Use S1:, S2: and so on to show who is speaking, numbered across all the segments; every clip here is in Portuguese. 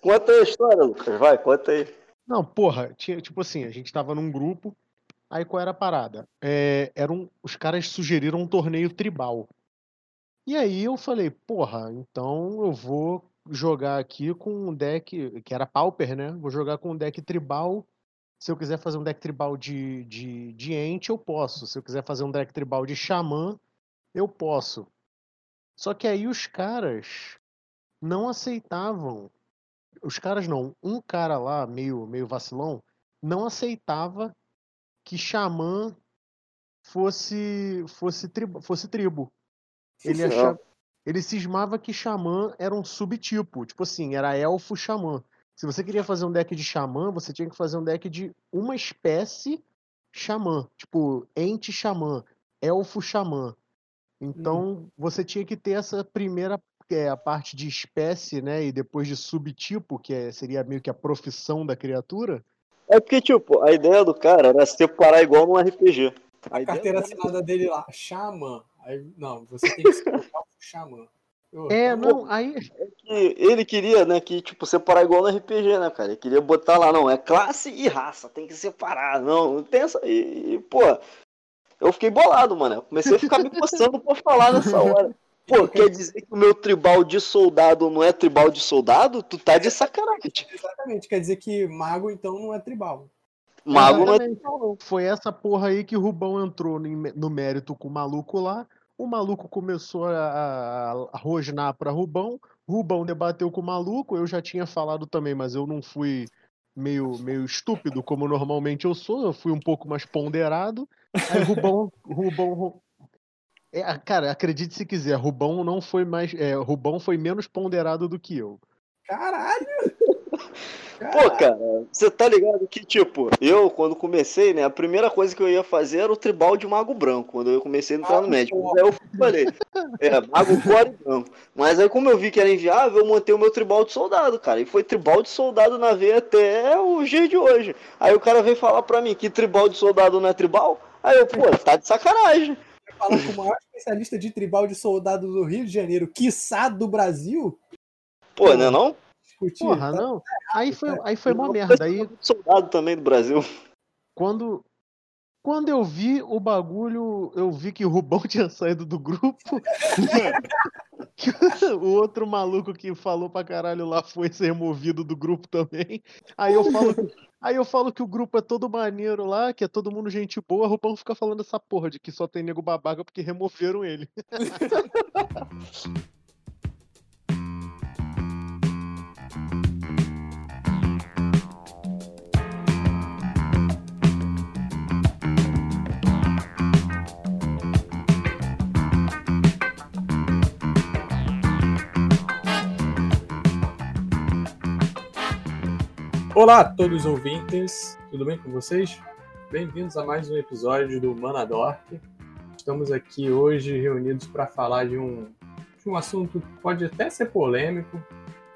S1: Conta a história, Lucas. Vai, conta aí.
S2: Não, porra, tinha, tipo assim, a gente tava num grupo, aí qual era a parada? É, eram, os caras sugeriram um torneio tribal. E aí eu falei, porra, então eu vou jogar aqui com um deck, que era Pauper, né? Vou jogar com um deck tribal. Se eu quiser fazer um deck tribal de, de, de Ent, eu posso. Se eu quiser fazer um deck tribal de Xamã, eu posso. Só que aí os caras não aceitavam. Os caras não. Um cara lá, meio, meio vacilão, não aceitava que Xamã fosse, fosse, tribo, fosse tribo. Ele, achava, ele cismava que Xamã era um subtipo. Tipo assim, era elfo Xamã. Se você queria fazer um deck de Xamã, você tinha que fazer um deck de uma espécie Xamã. Tipo, Ente Xamã, Elfo Xamã. Então, hum. você tinha que ter essa primeira é, a parte de espécie, né? E depois de subtipo, que é, seria meio que a profissão da criatura.
S1: É porque, tipo, a ideia do cara era separar igual num RPG.
S3: A, a carteira assinada dele lá, Xamã. Aí, não, você tem que se colocar o Xamã.
S2: É, não, aí.
S1: É ele queria, né, que, tipo, separar igual no RPG, né, cara? Ele queria botar lá, não, é classe e raça, tem que separar, não, tem essa. E, e pô, eu fiquei bolado, mano. Eu comecei a ficar me coçando por falar nessa hora. Pô, quer dizer que o meu tribal de soldado não é tribal de soldado? Tu tá de sacanagem.
S3: Exatamente, quer dizer que mago então não é tribal.
S2: Mago não é tribal. Foi essa porra aí que o Rubão entrou no mérito com o maluco lá. O maluco começou a, a rosnar pra Rubão. Rubão debateu com o maluco. Eu já tinha falado também, mas eu não fui meio, meio estúpido como normalmente eu sou. Eu fui um pouco mais ponderado. Aí Rubão, Rubão, é, cara, acredite se quiser, Rubão não foi mais, é, Rubão foi menos ponderado do que eu.
S3: Caralho!
S1: Pô, cara, você tá ligado que, tipo, eu, quando comecei, né, a primeira coisa que eu ia fazer era o tribal de Mago Branco, quando eu comecei a entrar ah, no médico. Mas aí eu falei, é, Mago Core Branco. Mas aí, como eu vi que era inviável, eu montei o meu tribal de soldado, cara. E foi tribal de soldado na veia até o dia de hoje. Aí o cara veio falar pra mim que tribal de soldado não é tribal. Aí eu, pô, tá de sacanagem.
S3: Falar com o maior especialista de tribal de soldado do Rio de Janeiro, quiçá do Brasil.
S1: Pô, não é não?
S2: Porra, tá não. Aí foi, aí foi uma merda. Aí...
S1: Soldado também do Brasil.
S2: Quando, quando eu vi o bagulho, eu vi que o Rubão tinha saído do grupo. o outro maluco que falou pra caralho lá foi ser removido do grupo também. Aí eu falo, aí eu falo que o grupo é todo maneiro lá, que é todo mundo gente boa. O Rubão fica falando essa porra de que só tem nego babaca porque removeram ele.
S3: Olá a todos os ouvintes, tudo bem com vocês? Bem-vindos a mais um episódio do Manadork. Estamos aqui hoje reunidos para falar de um, de um assunto que pode até ser polêmico,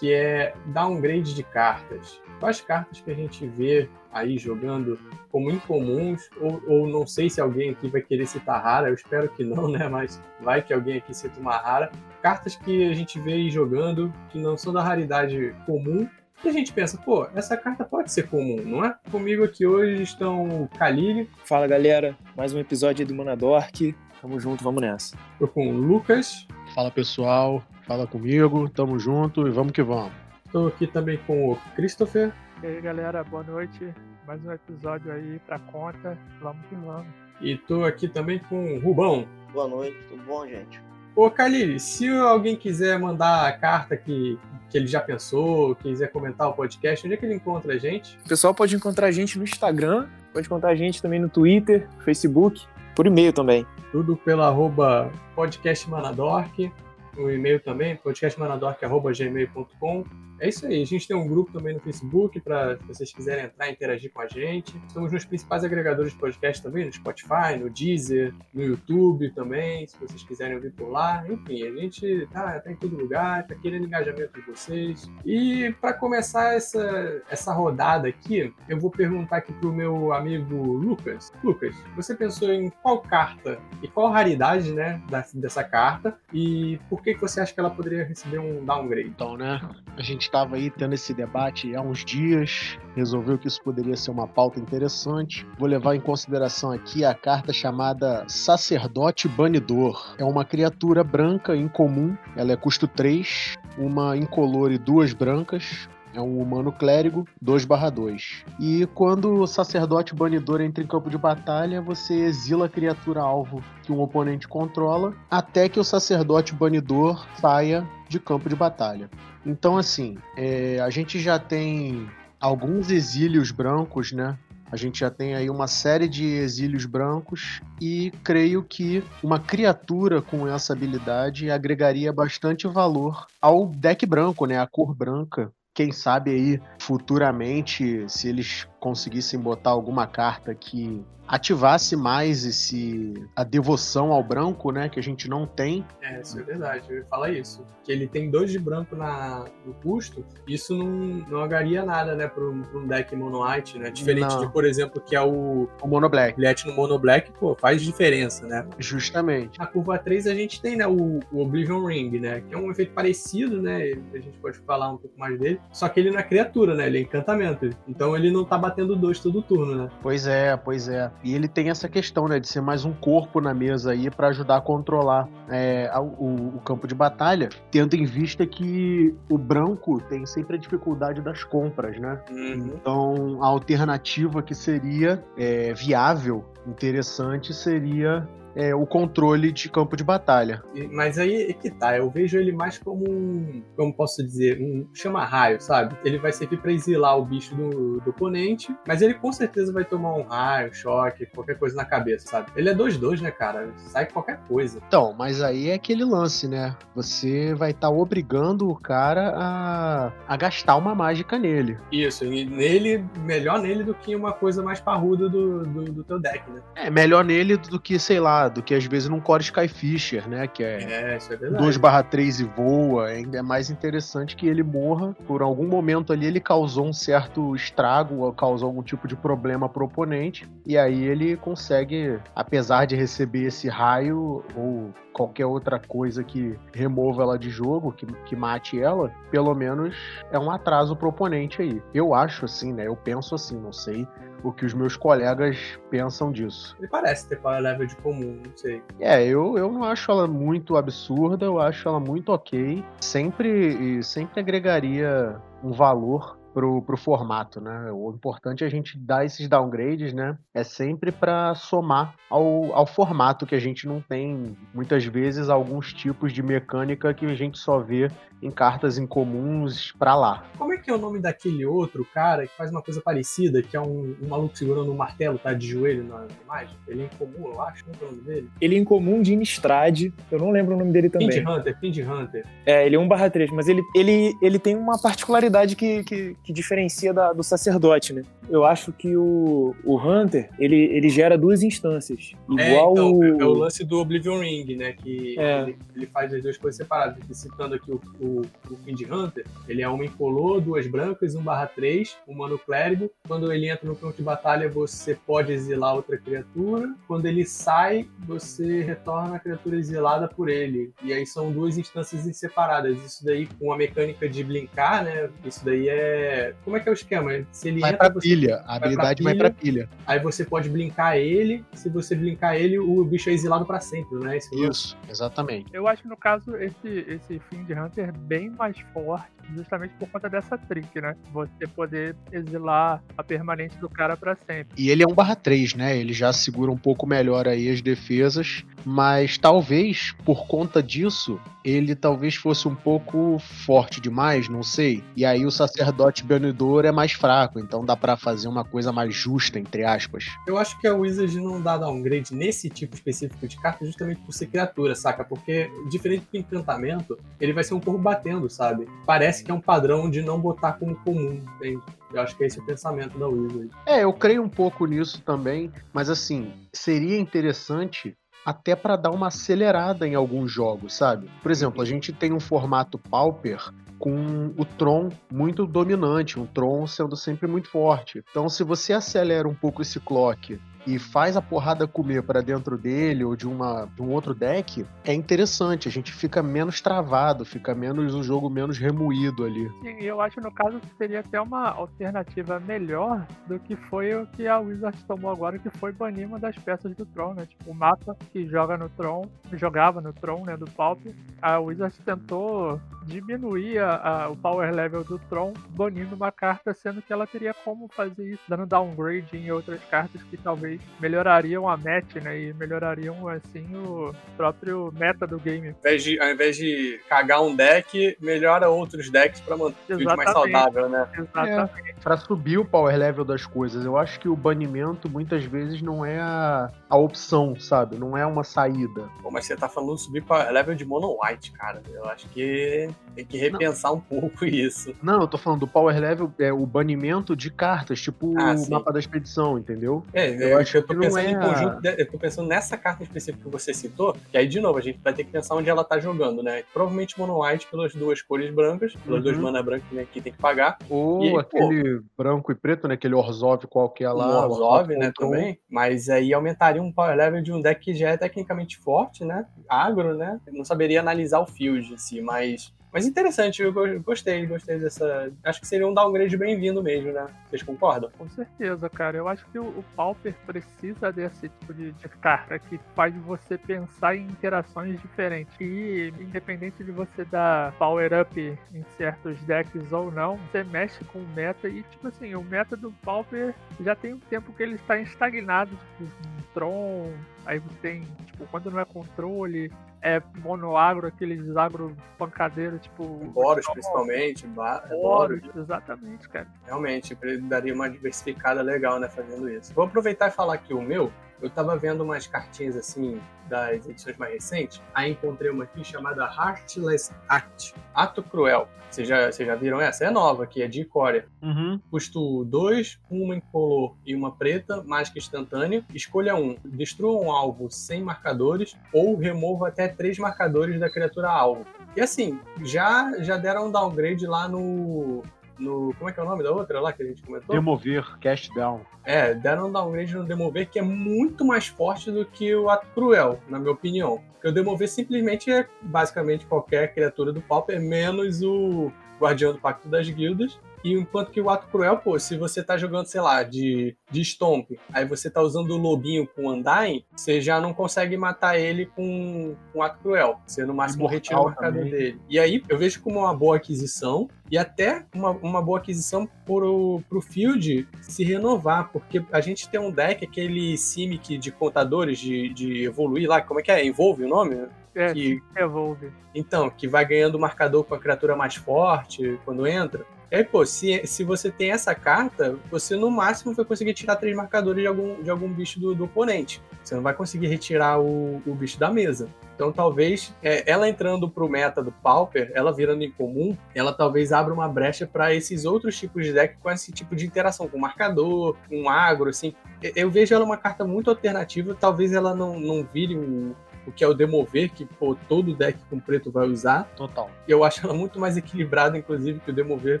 S3: que é downgrade de cartas. Quais cartas que a gente vê aí jogando como incomuns, ou, ou não sei se alguém aqui vai querer citar rara, eu espero que não, né? Mas vai que alguém aqui cita uma rara. Cartas que a gente vê aí jogando que não são da raridade comum e a gente pensa, pô, essa carta pode ser comum, não é? Comigo aqui hoje estão o Kalili.
S4: Fala galera, mais um episódio do Monadork. Tamo junto, vamos nessa.
S3: Tô com o Lucas.
S2: Fala pessoal, fala comigo, tamo junto e vamos que vamos.
S3: Tô aqui também com o Christopher.
S5: E aí galera, boa noite. Mais um episódio aí pra conta. Vamos que vamos.
S3: E tô aqui também com o Rubão.
S1: Boa noite, tudo bom, gente?
S3: Ô, Kalili, se alguém quiser mandar a carta que, que ele já pensou, quiser comentar o podcast, onde é que ele encontra a gente?
S4: O pessoal pode encontrar a gente no Instagram, pode encontrar a gente também no Twitter, Facebook, por e-mail também.
S3: Tudo pelo arroba podcastmanadork, o e-mail também, podcastmanadork.gmail.com. É isso aí. A gente tem um grupo também no Facebook para vocês quiserem entrar e interagir com a gente. Estamos nos principais agregadores de podcast também, no Spotify, no Deezer, no YouTube também, se vocês quiserem ouvir por lá. Enfim, a gente tá, tá em todo lugar, tá querendo engajamento de vocês. E para começar essa, essa rodada aqui, eu vou perguntar aqui pro meu amigo Lucas. Lucas, você pensou em qual carta e qual raridade, né, dessa carta e por que, que você acha que ela poderia receber um downgrade?
S2: Então, né, a gente estava aí tendo esse debate há uns dias, resolveu que isso poderia ser uma pauta interessante. Vou levar em consideração aqui a carta chamada Sacerdote Banidor. É uma criatura branca incomum, ela é custo 3, uma incolor e duas brancas, é um humano clérigo 2/2. E quando o sacerdote banidor entra em campo de batalha, você exila a criatura alvo que um oponente controla até que o sacerdote banidor saia de campo de batalha. Então, assim, é, a gente já tem alguns exílios brancos, né? A gente já tem aí uma série de exílios brancos e creio que uma criatura com essa habilidade agregaria bastante valor ao deck branco, né? A cor branca quem sabe aí futuramente, se eles conseguissem botar alguma carta que ativasse mais esse a devoção ao branco, né, que a gente não tem.
S3: É, isso é verdade. Eu ia falar isso, que ele tem dois de branco na, no custo. Isso não, não agaria nada, né, para um deck mono white, né? Diferente não. de, por exemplo, que é o
S2: o mono black.
S3: Bilhete no mono black, pô, faz diferença, né?
S2: Justamente.
S3: Na curva 3 a gente tem, né, o, o Oblivion Ring, né, que é um efeito parecido, né? A gente pode falar um pouco mais dele. Só que ele não é criatura, né? Ele é encantamento. Então ele não tá batendo dois todo turno, né?
S2: Pois é, pois é. E ele tem essa questão, né, de ser mais um corpo na mesa aí para ajudar a controlar é, o, o, campo de batalha, tendo em vista que o branco tem sempre a dificuldade das compras, né? Uhum. Então, a alternativa que seria é, viável, interessante, seria é, o controle de campo de batalha.
S3: Mas aí é que tá, eu vejo ele mais como um, como posso dizer, um chama-raio, sabe? Ele vai servir para exilar o bicho do, do, oponente, mas ele com certeza vai tomar um raio, choque, qualquer coisa na cabeça, sabe? Ele é 2-2, né, cara? Sai qualquer coisa.
S2: Então, mas aí é aquele lance, né? Você vai estar tá obrigando o cara a, a gastar uma mágica nele.
S3: Isso, e nele, melhor nele do que uma coisa mais parruda do, do, do teu deck, né?
S2: É, melhor nele do que, sei lá, do que às vezes num Core Skyfisher, né? Que é,
S3: é, é 2/3
S2: e voa. Ainda é mais interessante que ele morra. Por algum momento ali ele causou um certo estrago, ou causou algum tipo de problema pro oponente. E aí ele consegue, apesar de receber esse raio, ou qualquer outra coisa que remova ela de jogo, que, que mate ela, pelo menos é um atraso pro oponente aí. Eu acho assim, né? Eu penso assim, não sei o que os meus colegas pensam disso.
S3: Ele parece ter power level de comum, não sei.
S2: É, eu, eu não acho ela muito absurda, eu acho ela muito ok. Sempre, sempre agregaria um valor pro, pro formato, né? O importante é a gente dar esses downgrades, né? É sempre para somar ao, ao formato que a gente não tem, muitas vezes, alguns tipos de mecânica que a gente só vê em cartas incomuns para lá.
S3: Como é que é o nome daquele outro cara que faz uma coisa parecida, que é um, um maluco segurando um martelo, tá de joelho na imagem? Ele é incomum, eu acho, não é o nome dele?
S4: Ele é incomum de Innistrad, eu não lembro o nome dele também.
S3: Find Hunter, Find Hunter.
S4: É, ele é 1 barra 3, mas ele, ele, ele tem uma particularidade que, que, que diferencia da, do sacerdote, né? Eu acho que o, o Hunter, ele, ele gera duas instâncias.
S3: É, igual é, então, o... é o lance do Oblivion Ring, né? Que é. ele, ele, faz as duas coisas separadas. Citando aqui o, o, o Find Hunter, ele é uma incolor, duas brancas, 1 barra 3, humano clérigo. Quando ele entra no campo de batalha, você pode exilar outra criatura. Quando ele sai, você retorna a criatura exilada por ele. E aí são duas instâncias separadas. Isso daí com a mecânica de blinkar, né? Isso daí é como é que é o esquema?
S2: Se ele vai entra, pra pilha, a habilidade vai pra, pilha.
S3: Aí você pode blinkar ele, se você blinkar ele, o bicho é exilado para sempre, né?
S2: Esse Isso, exatamente.
S5: Eu acho que no caso esse, esse Fiend Hunter é bem mais forte, justamente por conta dessa trick, né? Você poder exilar a permanente do cara para sempre.
S2: E ele é 1/3, né? Ele já segura um pouco melhor aí as defesas, mas talvez por conta disso ele talvez fosse um pouco forte demais, não sei. E aí o sacerdote banidor é mais fraco, então dá para fazer uma coisa mais justa, entre aspas.
S3: Eu acho que a Wizard não dá downgrade nesse tipo específico de carta justamente por ser criatura, saca? Porque, diferente do encantamento, ele vai ser um corpo batendo, sabe? Parece que é um padrão de não botar como comum, entende? Eu acho que esse é o pensamento da Wizard.
S2: É, eu creio um pouco nisso também, mas assim, seria interessante até para dar uma acelerada em alguns jogos, sabe? Por exemplo, a gente tem um formato Pauper com o Tron muito dominante, um Tron sendo sempre muito forte. Então, se você acelera um pouco esse clock e faz a porrada comer para dentro dele ou de, uma, de um outro deck, é interessante. A gente fica menos travado, fica menos o jogo menos remoído ali.
S5: Sim, eu acho no caso que seria até uma alternativa melhor do que foi o que a Wizards tomou agora, que foi banir uma das peças do Tron, né? Tipo, o mapa que joga no Tron, jogava no Tron, né, do Pauper, a Wizards tentou diminuir a, a, o power level do Tron banindo uma carta, sendo que ela teria como fazer isso, dando downgrade em outras cartas que talvez melhorariam a match, né? E melhorariam, assim, o próprio meta do game.
S3: Ao invés de, ao invés de cagar um deck, melhora outros decks pra manter o mais saudável, né?
S5: Exatamente.
S2: É, pra subir o power level das coisas. Eu acho que o banimento muitas vezes não é a, a opção, sabe? Não é uma saída.
S3: Pô, mas você tá falando subir power level de mono white, cara. Eu acho que tem que repensar não. um pouco isso.
S2: Não, eu tô falando do power level, é o banimento de cartas, tipo ah, o sim. mapa da expedição, entendeu?
S3: É, eu, eu acho que eu tô pensando é em conjunto. De, eu tô pensando nessa carta específica que você citou, que aí, de novo, a gente vai ter que pensar onde ela tá jogando, né? Provavelmente mono white pelas duas cores brancas, pelas uhum. duas mana brancas né, que tem que pagar.
S2: Ou aí, aquele pô, branco e preto, né? Aquele Orzhov qualquer lá.
S3: Um Orzhov, né, também. Mas aí aumentaria um power level de um deck que já é tecnicamente forte, né? Agro, né? Eu não saberia analisar o field em si, mas mas interessante, eu gostei, gostei dessa. Acho que seria um downgrade bem-vindo mesmo, né? Vocês concordam?
S5: Com certeza, cara. Eu acho que o, o Pauper precisa desse tipo de, de carta que faz você pensar em interações diferentes. E independente de você dar power up em certos decks ou não, você mexe com o meta e, tipo assim, o meta do Pauper já tem um tempo que ele está estagnado, tipo, Tron, aí você tem, tipo, quando não é controle, é monoagro, aqueles agro pancadeiros, tipo.
S3: Boros, principalmente. Boros,
S5: exatamente, cara.
S3: Realmente, daria uma diversificada legal, né, fazendo isso. Vou aproveitar e falar que o meu, eu tava vendo umas cartinhas assim das edições mais recentes, aí encontrei uma aqui chamada Heartless Act, Ato Cruel. Vocês já, vocês já viram essa? É nova, que é de Coreia.
S2: Uhum.
S3: Custo 2, uma incolor e uma preta, mágica instantânea. Escolha um. Destrua um alvo sem marcadores ou remova até três marcadores da criatura alvo. E assim, já, já deram um downgrade lá no, no. Como é que é o nome da outra lá que a gente comentou?
S2: Demover, Cast Down.
S3: É, deram um downgrade no Demover que é muito mais forte do que o Ato Cruel, na minha opinião. Porque o Demover simplesmente é basicamente qualquer criatura do Pauper, menos o Guardião do Pacto das Guildas. E enquanto que o Ato Cruel, pô, se você tá jogando, sei lá, de, de Stomp, aí você tá usando o Lobinho com Undyne, você já não consegue matar ele com, com Ato Cruel. Você no máximo retira o marcador também. dele. E aí eu vejo como uma boa aquisição e até uma, uma boa aquisição pro, pro Field se renovar, porque a gente tem um deck, aquele Simic de contadores de, de evoluir lá, como é que é? Envolve o nome?
S5: É, que evolve.
S3: Então, que vai ganhando marcador com a criatura mais forte quando entra. Aí, pô, se, se você tem essa carta, você no máximo vai conseguir tirar três marcadores de algum, de algum bicho do, do oponente. Você não vai conseguir retirar o, o bicho da mesa. Então, talvez, é, ela entrando pro meta do Pauper, ela virando em comum, ela talvez abra uma brecha para esses outros tipos de deck com esse tipo de interação, com marcador, com agro, assim. Eu vejo ela uma carta muito alternativa, talvez ela não, não vire um, o que é o Demover, que pô, todo deck com preto vai usar.
S2: Total.
S3: Eu acho ela muito mais equilibrada, inclusive, que o Demover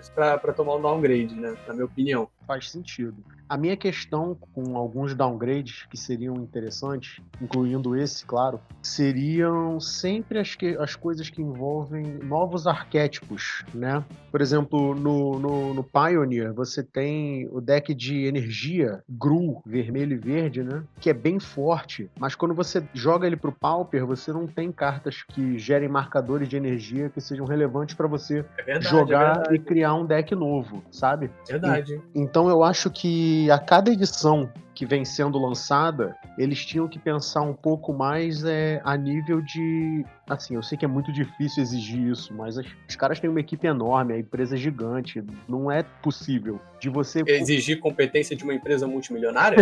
S3: para tomar um downgrade, né? Na minha opinião.
S2: Faz sentido. A minha questão com alguns downgrades que seriam interessantes, incluindo esse, claro, seriam sempre as, que, as coisas que envolvem novos arquétipos, né? Por exemplo, no, no, no Pioneer, você tem o deck de energia, Gru, vermelho e verde, né? Que é bem forte, mas quando você joga ele pro Pauper, você não tem cartas que gerem marcadores de energia que sejam relevantes para você é verdade, jogar é e criar um deck novo, sabe?
S3: Verdade.
S2: E, então eu acho que a cada edição que vem sendo lançada, eles tinham que pensar um pouco mais é, a nível de. Assim, eu sei que é muito difícil exigir isso, mas as, os caras têm uma equipe enorme, a empresa é gigante. Não é possível de você.
S3: Exigir competência de uma empresa multimilionária?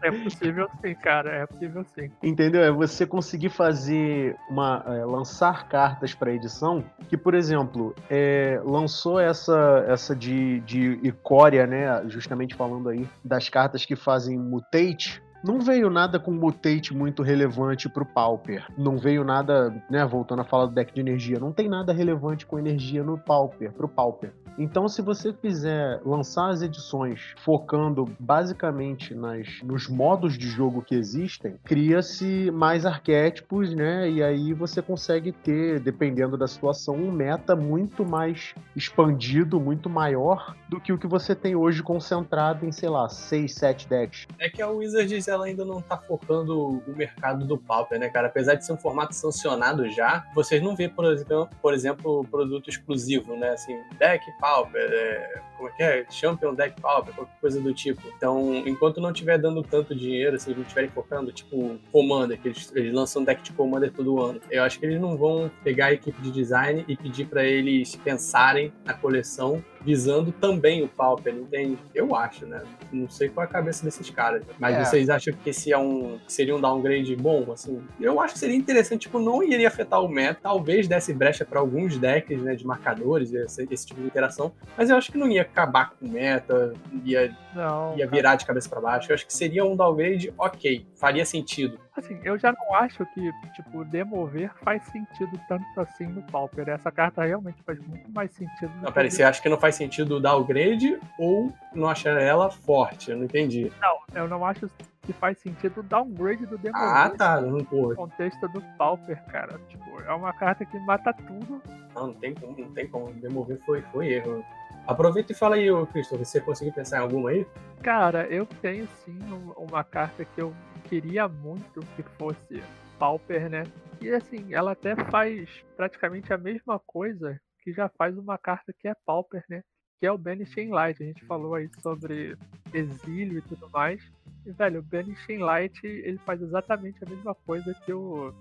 S5: é possível sim, cara. É possível sim.
S2: Entendeu? É você conseguir fazer uma. É, lançar cartas para edição que, por exemplo, é, lançou essa, essa de, de Icória, né? Justamente falando aí das cartas que fazem fazem mutate, não veio nada com mutate muito relevante pro Pauper. Não veio nada, né, voltando a falar do deck de energia, não tem nada relevante com energia no Pauper, pro Pauper. Então, se você fizer lançar as edições focando basicamente nas, nos modos de jogo que existem, cria-se mais arquétipos, né? E aí você consegue ter, dependendo da situação, um meta muito mais expandido, muito maior do que o que você tem hoje concentrado em, sei lá, 6, 7 decks.
S3: É que a Wizards ela ainda não tá focando o mercado do Pauper, né, cara? Apesar de ser um formato sancionado já, vocês não vê, por exemplo, por exemplo produto exclusivo, né? Assim, deck Pauper, é, como é que é? Champion Deck Pauper, qualquer coisa do tipo. Então, enquanto não estiver dando tanto dinheiro, assim, não estiverem focando, tipo, Commander, que eles, eles lançam deck de Commander todo ano, eu acho que eles não vão pegar a equipe de design e pedir para eles pensarem na coleção visando também o Pauper, entende? Eu acho, né? Não sei qual é a cabeça desses caras. Mas
S2: É.
S3: vocês acham que esse é um seria um downgrade bom, assim? Eu acho que seria interessante, tipo, não iria afetar o meta, talvez desse brecha para alguns decks, né, de marcadores, esse, esse tipo de interação, mas eu acho que não ia acabar com o meta, ia,
S5: Não.
S3: ia
S5: cara.
S3: virar de cabeça para baixo. Eu acho que seria um downgrade ok, faria sentido.
S5: Assim, eu já não acho que, tipo, demover faz sentido tanto assim no Pauper. Essa carta realmente faz muito mais sentido. do
S3: Não, peraí, você acha que não faz sentido o downgrade ou não achar ela forte? Eu não entendi.
S5: Não, eu não acho que faz sentido o downgrade do demover.
S3: Ah, tá, não,
S5: No contexto do Pauper, cara. Tipo, é uma carta que mata tudo.
S3: Não, não tem como, não tem como. Demover foi, foi erro. Aproveita e fala aí, ô Christopher, você conseguiu pensar em alguma aí?
S5: Cara, eu tenho sim um- uma carta que eu queria muito que fosse Pauper, né? E assim, ela até faz praticamente a mesma coisa que já faz uma carta que é Pauper, né? Que é o Banishing Light. A gente falou aí sobre exílio e tudo mais. E, velho, o Banishing Light, ele faz exatamente a mesma coisa que o...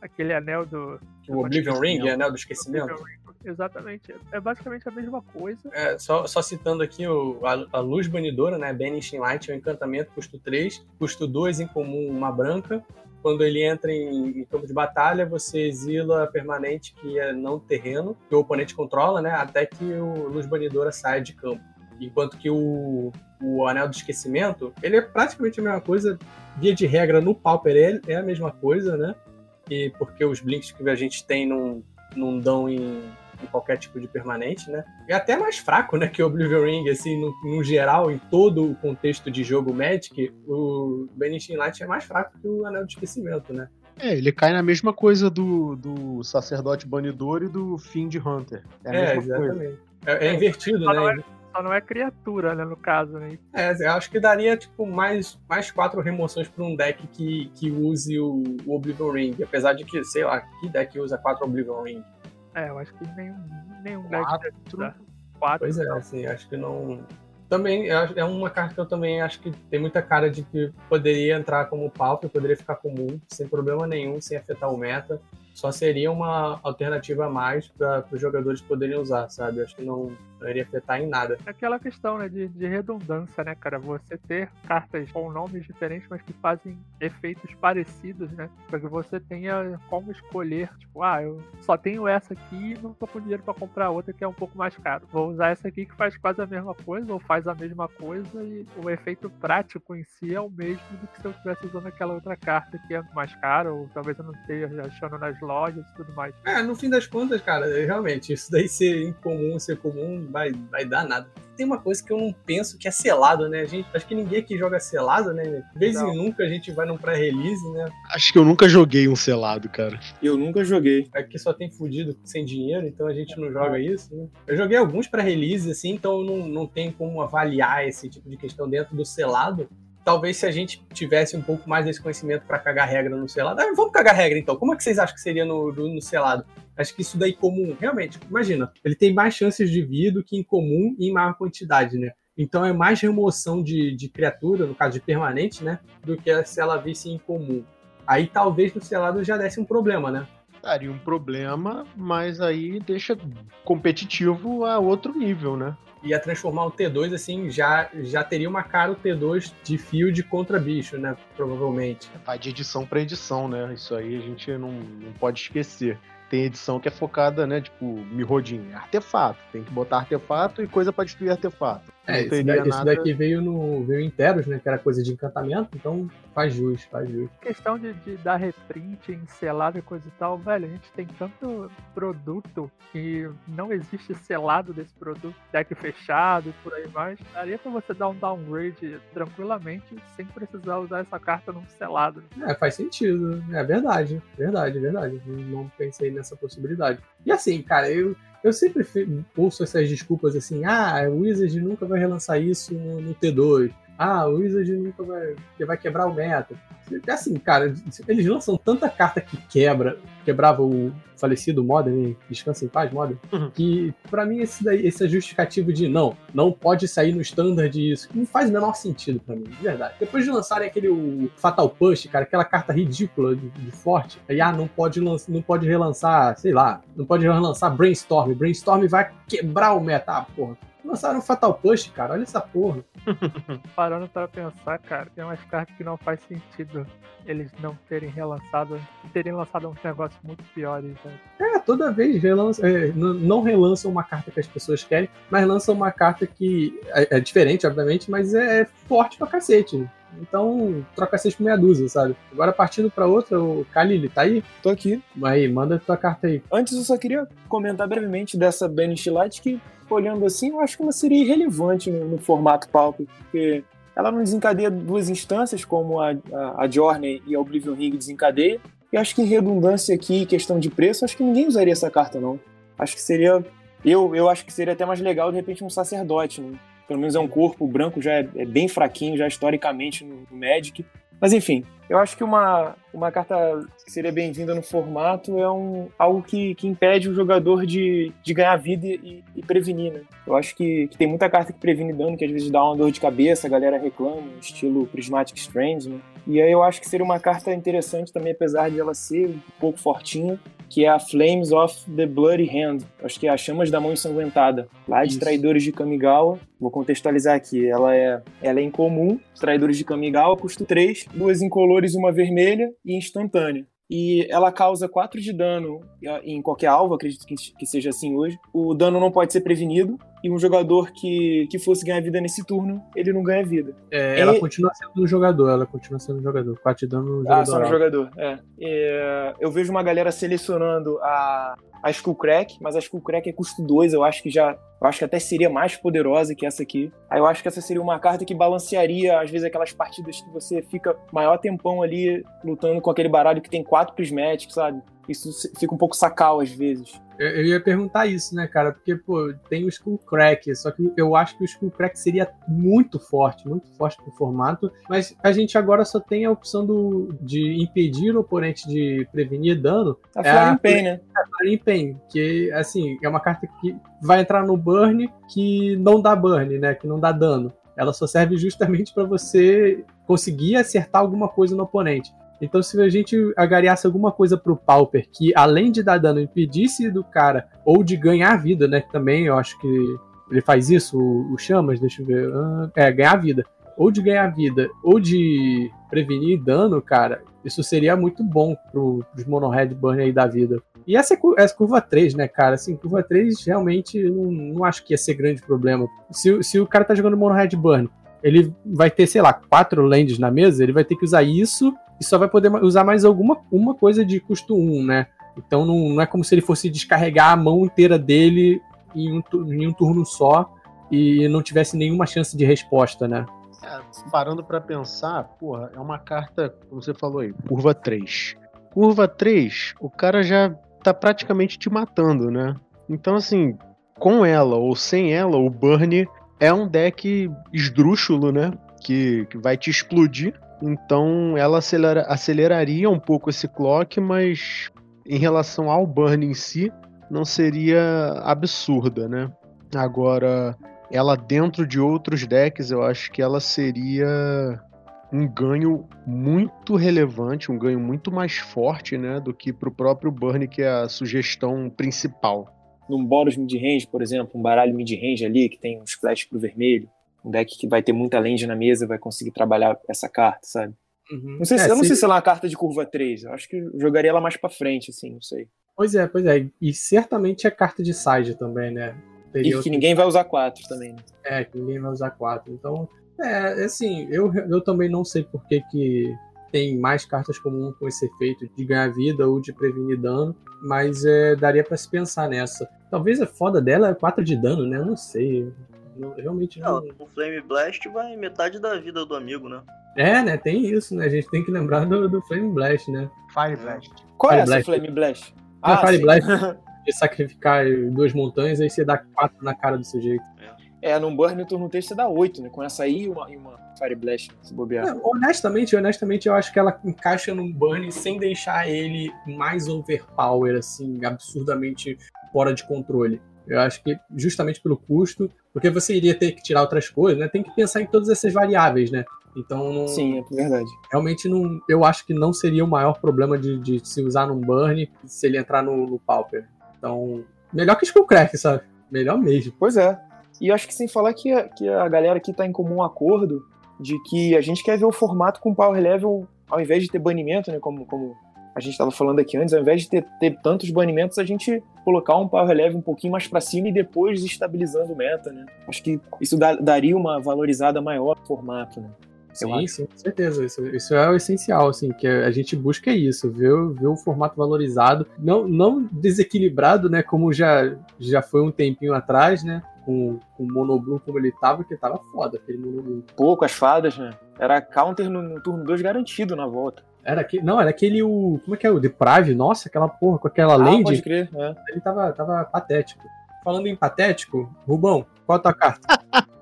S5: Aquele anel do...
S3: O Oblivion Ring, Anel do Esquecimento?
S5: Exatamente. É basicamente a mesma coisa.
S3: É, só, só citando aqui o, a, a Luz Banidora, né? Banishing Light é um encantamento, custo 3, custo 2 em comum, uma branca. Quando ele entra em, em campo de batalha, você exila a permanente que é não terreno, que o oponente controla, né? Até que o Luz Banidora saia de campo. Enquanto que o, o Anel do Esquecimento, ele é praticamente a mesma coisa. Via de regra, no Pauper é, é a mesma coisa, né? E porque os blinks que a gente tem não, não dão em, em qualquer tipo de permanente, né? É até mais fraco, né, que o Oblivion Ring, assim, no, no geral, em todo o contexto de jogo Magic, o Banishing Light é mais fraco que o Anel de Esquecimento, né?
S2: É, ele cai na mesma coisa do, do sacerdote banidor e do Fiend Hunter. É a
S3: É,
S2: mesma coisa.
S3: exatamente. É, é invertido,
S5: Só não
S3: né?
S5: Só não é criatura, né, no caso, né?
S3: É, eu acho que daria, tipo, mais, mais quatro remoções para um deck que, que use o, o Oblivion Ring. Apesar de que, sei lá, que deck usa quatro Oblivion Ring?
S5: É, eu acho que nenhum, nenhum deck
S2: Quatro.
S5: dá quatro.
S3: Pois é, assim, acho que não. Também é uma carta que eu também acho que tem muita cara de que poderia entrar como pauper, poderia ficar comum, sem problema nenhum, sem afetar o meta. Só seria uma alternativa a mais para os jogadores poderem usar, sabe? Acho que não, não iria afetar em nada.
S5: Aquela questão, né, de, de redundância, né, cara? Você ter cartas com nomes diferentes, mas que fazem efeitos parecidos, né? Para que você tenha como escolher, tipo, ah, eu só tenho essa aqui e não tô com dinheiro para comprar outra que é um pouco mais caro. Vou usar essa aqui que faz quase a mesma coisa, ou faz a mesma coisa, e o efeito prático em si é o mesmo do que se eu estivesse usando aquela outra carta que é mais cara, ou talvez eu não esteja achando nas lojas e tudo mais.
S3: É, no fim das contas, cara, realmente, isso daí ser incomum, ser comum, vai, vai dar nada. Tem uma coisa que eu não penso que é selado, né? A gente, acho que ninguém aqui joga selado, né? De vez
S5: Não.
S3: em nunca a gente vai num pré-release, né?
S2: Acho que eu nunca joguei um selado, cara.
S4: Eu nunca joguei.
S3: Aqui só tem fudido sem dinheiro, então a gente não joga isso, né? Eu joguei alguns pré-release, assim, então eu não, não tem como avaliar esse tipo de questão dentro do selado. Talvez se a gente tivesse um pouco mais desse conhecimento pra cagar regra no selado. Ah, vamos cagar regra então. Como é que vocês acham que seria no, no, no selado? Acho que isso daí comum, realmente, imagina, ele tem mais chances de vir do que em comum e em maior quantidade, né? Então é mais remoção de, de criatura, no caso de permanente, né? Do que se ela visse em comum. Aí talvez no selado já desse um problema, né?
S2: Daria um problema, mas aí deixa competitivo a outro nível, né?
S3: Ia transformar o T2 assim, já, já teria uma cara o T2 de field contra bicho, né? Provavelmente.
S2: Vai de edição pra edição, né? Isso aí a gente não, não pode esquecer. Tem edição que é focada, né? Tipo, Mirrodin, artefato. Tem que botar artefato e coisa pra destruir artefato.
S3: É, esse,
S2: teria
S3: da- esse
S2: nada-
S3: daqui veio no veio em Teros, né? Que era coisa de encantamento, então faz jus, faz jus.
S5: questão de, de dar reprint em selado e coisa e tal, velho, a gente tem tanto produto que não existe selado desse produto, deck fechado e por aí mais. Daria pra você dar um downgrade tranquilamente sem precisar usar essa carta num selado.
S3: É, faz sentido. É verdade, verdade, verdade. Não pensei nessa possibilidade. E assim, cara, eu, eu sempre ouço essas desculpas assim, ah, o Wizard nunca vai relançar isso no, no T2. Ah, o Wizard nunca vai, vai quebrar o meta. Assim, cara, eles lançam tanta carta que quebra, quebrava o falecido Modern, né? Descansa em paz, Modern,
S2: Uhum.
S3: que pra mim esse, daí, esse é justificativo de não, não pode sair no standard isso. Não faz o menor sentido pra mim, de verdade. Depois de lançarem aquele Fatal Push, cara, aquela carta ridícula de, de forte, aí ah, não pode, lanç- não pode relançar, sei lá, não pode relançar Brainstorm. Brainstorm vai quebrar o meta, ah, porra. Lançaram Fatal Push, cara, olha essa porra.
S5: Parando pra pensar, cara, tem umas cartas que não faz sentido eles não terem relançado, terem lançado uns negócios muito piores, velho.
S3: É, toda vez relança, é, não relançam uma carta que as pessoas querem, mas lançam uma carta que é, é diferente, obviamente, mas é, é forte pra cacete. Então, troca seis por meia dúzia, sabe? Agora partindo pra outra, o Kalili, tá aí?
S4: Tô aqui.
S3: Aí, manda tua carta aí.
S4: Antes eu só queria comentar brevemente dessa Banish Light que, olhando assim, eu acho que ela seria irrelevante no, no formato Pauper, porque ela não desencadeia duas instâncias, como a, a, a Journey e a Oblivion Ring desencadeia. E acho que em redundância aqui, questão de preço, acho que ninguém usaria essa carta, não. Acho que seria. Eu, eu acho que seria até mais legal, de repente, um sacerdote, né? Pelo menos é um corpo, o branco já é, é bem fraquinho, já historicamente no, no Magic. Mas enfim, eu acho que uma, uma carta que seria bem-vinda no formato é um, algo que, que impede o jogador de, de ganhar vida e, e prevenir, né? Eu acho que, que tem muita carta que previne dano, que às vezes dá uma dor de cabeça, a galera reclama, estilo Prismatic Strands, né? E aí eu acho que seria uma carta interessante também, apesar de ela ser um pouco fortinha, que é a Flames of the Bloody Hand. Acho que é a Chamas da Mão Ensanguentada. Lá de
S3: Isso.
S4: Traidores de Kamigawa. Vou contextualizar aqui. Ela é, ela é incomum. Traidores de Kamigawa, custo 3. Duas incolores uma vermelha e instantânea. E ela causa 4 de dano em qualquer alvo, acredito que, seja assim hoje. O dano não pode ser prevenido. E um jogador que, que fosse ganhar vida nesse turno, ele não ganha vida.
S3: É, ela
S4: E-
S3: continua sendo um jogador, ela continua sendo um jogador. 4 de dano no
S4: Ah, só no
S3: jogador.
S4: jogador. É. É, eu vejo uma galera selecionando a, a Skullcrack, mas a Skullcrack é custo 2, eu acho que já. Eu acho que até seria mais poderosa que essa aqui. Aí eu acho que essa seria uma carta que balancearia, às vezes, aquelas partidas que você fica maior tempão ali lutando com aquele baralho que tem quatro prismáticos, sabe? Isso fica um pouco sacal às vezes.
S3: Eu, ia perguntar isso, né, cara? Porque, pô, tem o Skullcrack, só que eu acho que o Skullcrack seria muito forte, muito forte pro formato, mas a gente agora só tem a opção do, de impedir o oponente de prevenir dano,
S4: A
S3: É,
S4: Flying
S3: a-
S4: Pain, né?
S3: Flying Pain, que, assim, é uma carta que vai entrar no burn que não dá burn, né, que não dá dano. Ela só serve justamente pra você conseguir acertar alguma coisa no oponente. Então, se a gente agariasse alguma coisa pro Pauper que, além de dar dano, impedisse do cara, ou de ganhar vida, né? Que também eu acho que ele faz isso, o, Chamas, deixa eu ver. ah, é, ganhar vida. Ou de ganhar vida, ou de prevenir dano, cara, isso seria muito bom pro, pros Monohead Burn aí da vida. E essa, é essa curva 3, né, cara? Assim, curva 3 realmente não, não acho que ia ser grande problema. Se, o- se o cara tá jogando Monohead Burn, ele vai ter, sei lá, quatro lands na mesa, ele vai ter que usar isso e só vai poder usar mais alguma uma coisa de custo 1, né? Então não, não é como se ele fosse descarregar a mão inteira dele em um, em um turno só e não tivesse nenhuma chance de resposta, né?
S2: É, parando pra pensar, porra, é uma carta, como você falou aí, curva 3. Curva 3, o cara já tá praticamente te matando, né? Então, assim, com ela ou sem ela, o Burn é um deck esdrúxulo, né? Que, que vai te explodir. Então, ela acelera- aceleraria um pouco esse clock, mas em relação ao Burn em si, não seria absurda, né? Agora, ela dentro de outros decks, eu acho que ela seria um ganho muito relevante, um ganho muito mais forte, né, do que pro próprio Burn, que é a sugestão principal.
S4: Num Boros mid-range, por exemplo, um baralho mid-range ali, que tem um splash pro vermelho, um deck que vai ter muita land na mesa, vai conseguir trabalhar essa carta, sabe? Não sei se,
S3: É,
S4: eu não
S3: se-
S4: sei se ela é uma carta de curva 3, eu acho que eu jogaria ela mais pra frente, assim, não sei.
S3: Pois é, pois é. E certamente é carta de side também, né?
S4: e que
S3: outro-
S4: ninguém vai usar quatro também. né?
S3: É, que ninguém vai usar quatro. Então, é, assim, eu, eu também não sei por que, que tem mais cartas comuns com esse efeito de ganhar vida ou de prevenir dano, mas é, daria pra se pensar nessa. Talvez a foda dela é 4 de dano, né? Eu não sei. Não- realmente não.
S1: Não, o Flame Blast vai metade da vida do amigo, né?
S3: É, né? Tem isso, né? A gente tem que lembrar do, do Flame Blast, né?
S2: Fire Blast.
S4: Qual é
S3: Fire
S4: essa
S3: Blast.
S4: Flame Blast?
S3: Ah, Fire
S4: sim.
S3: Blast. De sacrificar duas montanhas, aí você dá quatro na cara do sujeito.
S4: É, num burn no turno 3 você dá 8, né? Com essa aí e uma, e uma Fire Blast, se bobear.
S3: É, honestamente, honestamente, eu acho que ela encaixa num burn sem deixar ele mais overpower, assim, absurdamente fora de controle. Eu acho que justamente pelo custo, porque você iria ter que tirar outras coisas, né? Tem que pensar em todas essas variáveis, né? Então, não-
S4: Sim, é verdade.
S3: realmente não, eu acho que não seria o maior problema de, de se usar num burn se ele entrar no, no Pauper. Então, melhor que Skullcrack, sabe? Melhor mesmo.
S4: Pois é. E eu acho que sem falar que a, que a galera aqui tá em comum acordo de que a gente quer ver o formato com power level, ao invés de ter banimento, né? Como, como a gente estava falando aqui antes, ao invés de ter, ter tantos banimentos, a gente colocar um power level um pouquinho mais pra cima e depois estabilizando o meta, né? Acho que isso dá- daria uma valorizada maior no formato, né? Eu
S3: Sim,
S4: acho.
S3: sim, com certeza. Isso, isso é o essencial, assim, que a gente busca isso, ver, o- ver o formato valorizado, não, não desequilibrado, né, como já, já foi um tempinho atrás, né, com, com o Monoblue como ele tava, que tava foda aquele Monoblue.
S4: Pouco as fadas, né? Era counter no, no turno 2 garantido na volta.
S3: Era aquele, não, era aquele, o, como é que é, o Deprave, nossa, aquela porra, com aquela
S4: Ah,
S3: land,
S4: pode crer, é.
S3: ele tava, tava patético. Falando em patético, Rubão, qual a tua carta?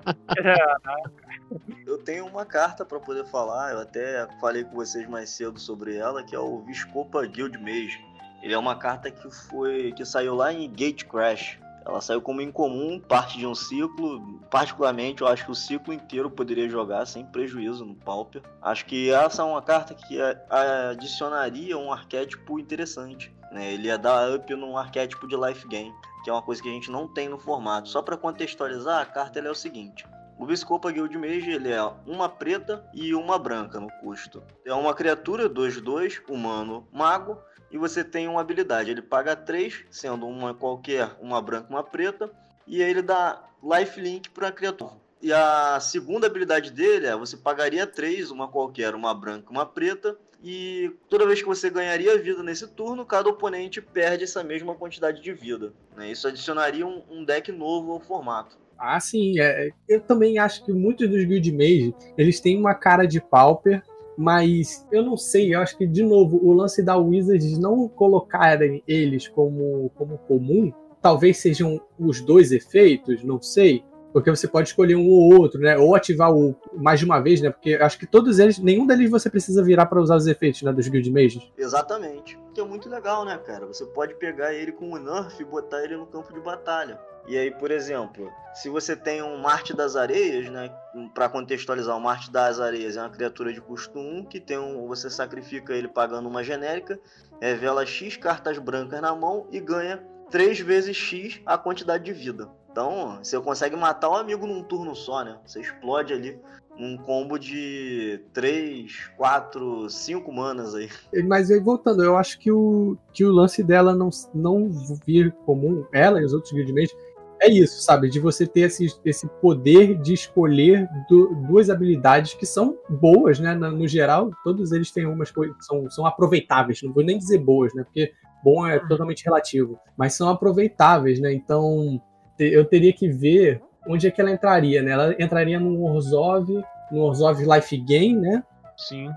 S1: Eu tenho uma carta pra poder falar, eu até falei com vocês mais cedo sobre ela, que é o Viscopa Guild Mage. Ele é uma carta que foi que saiu lá em Gate Crash. Ela saiu como incomum, parte de um ciclo. Particularmente, eu acho que o ciclo inteiro poderia jogar sem prejuízo no Pauper. Acho que essa é uma carta que adicionaria um arquétipo interessante. Né? Ele ia dar up num arquétipo de life gain, que é uma coisa que a gente não tem no formato. Só para contextualizar, a carta é o seguinte: o Viscopa Guild Mage ele é uma preta e uma branca no custo. É uma criatura 2-2, humano, mago, e você tem uma habilidade. Ele paga 3, sendo uma qualquer, uma branca uma preta, e ele dá lifelink para a criatura. E a segunda habilidade dele é você pagaria 3, uma qualquer, uma branca uma preta, e toda vez que você ganharia vida nesse turno, cada oponente perde essa mesma quantidade de vida. né? Isso adicionaria um, um deck novo ao formato.
S3: Ah, sim. é, eu também acho que muitos dos Guild Mage, eles têm uma cara de Pauper, mas eu não sei, eu acho que, de novo, o lance da Wizards não colocarem eles como, como comum, talvez sejam os dois efeitos, não sei. Porque você pode escolher um ou outro, né? Ou ativar o mais de uma vez, né? Porque acho que todos eles, nenhum deles você precisa virar para usar os efeitos, né? Dos Guild Mages.
S1: Exatamente. Que é muito legal, né, cara? Você pode pegar ele com o Nerf e botar ele no campo de batalha. E aí, por exemplo, se você tem um Marte das Areias, né? Pra contextualizar, o Marte das Areias é uma criatura de custo 1 que tem um. Você sacrifica ele pagando uma genérica, revela X cartas brancas na mão e ganha 3 vezes X a quantidade de vida. Então, você consegue matar o amigo num turno só, né? Você explode ali um combo de 3, 4, 5 manas aí.
S3: Mas aí, voltando, eu acho que o, que o lance dela não, não vir comum, ela e os outros Guild Mages, é isso, sabe? De você ter esse, esse poder de escolher du- duas habilidades que são boas, né? No, no geral, todos eles têm umas coisas que são, são aproveitáveis, não vou nem dizer boas, né? Porque bom é totalmente relativo, mas são aproveitáveis, né? Então eu teria que ver onde é que ela entraria, né? Ela entraria no Orzhov, no Orzhov Life Game, né?
S2: Sim.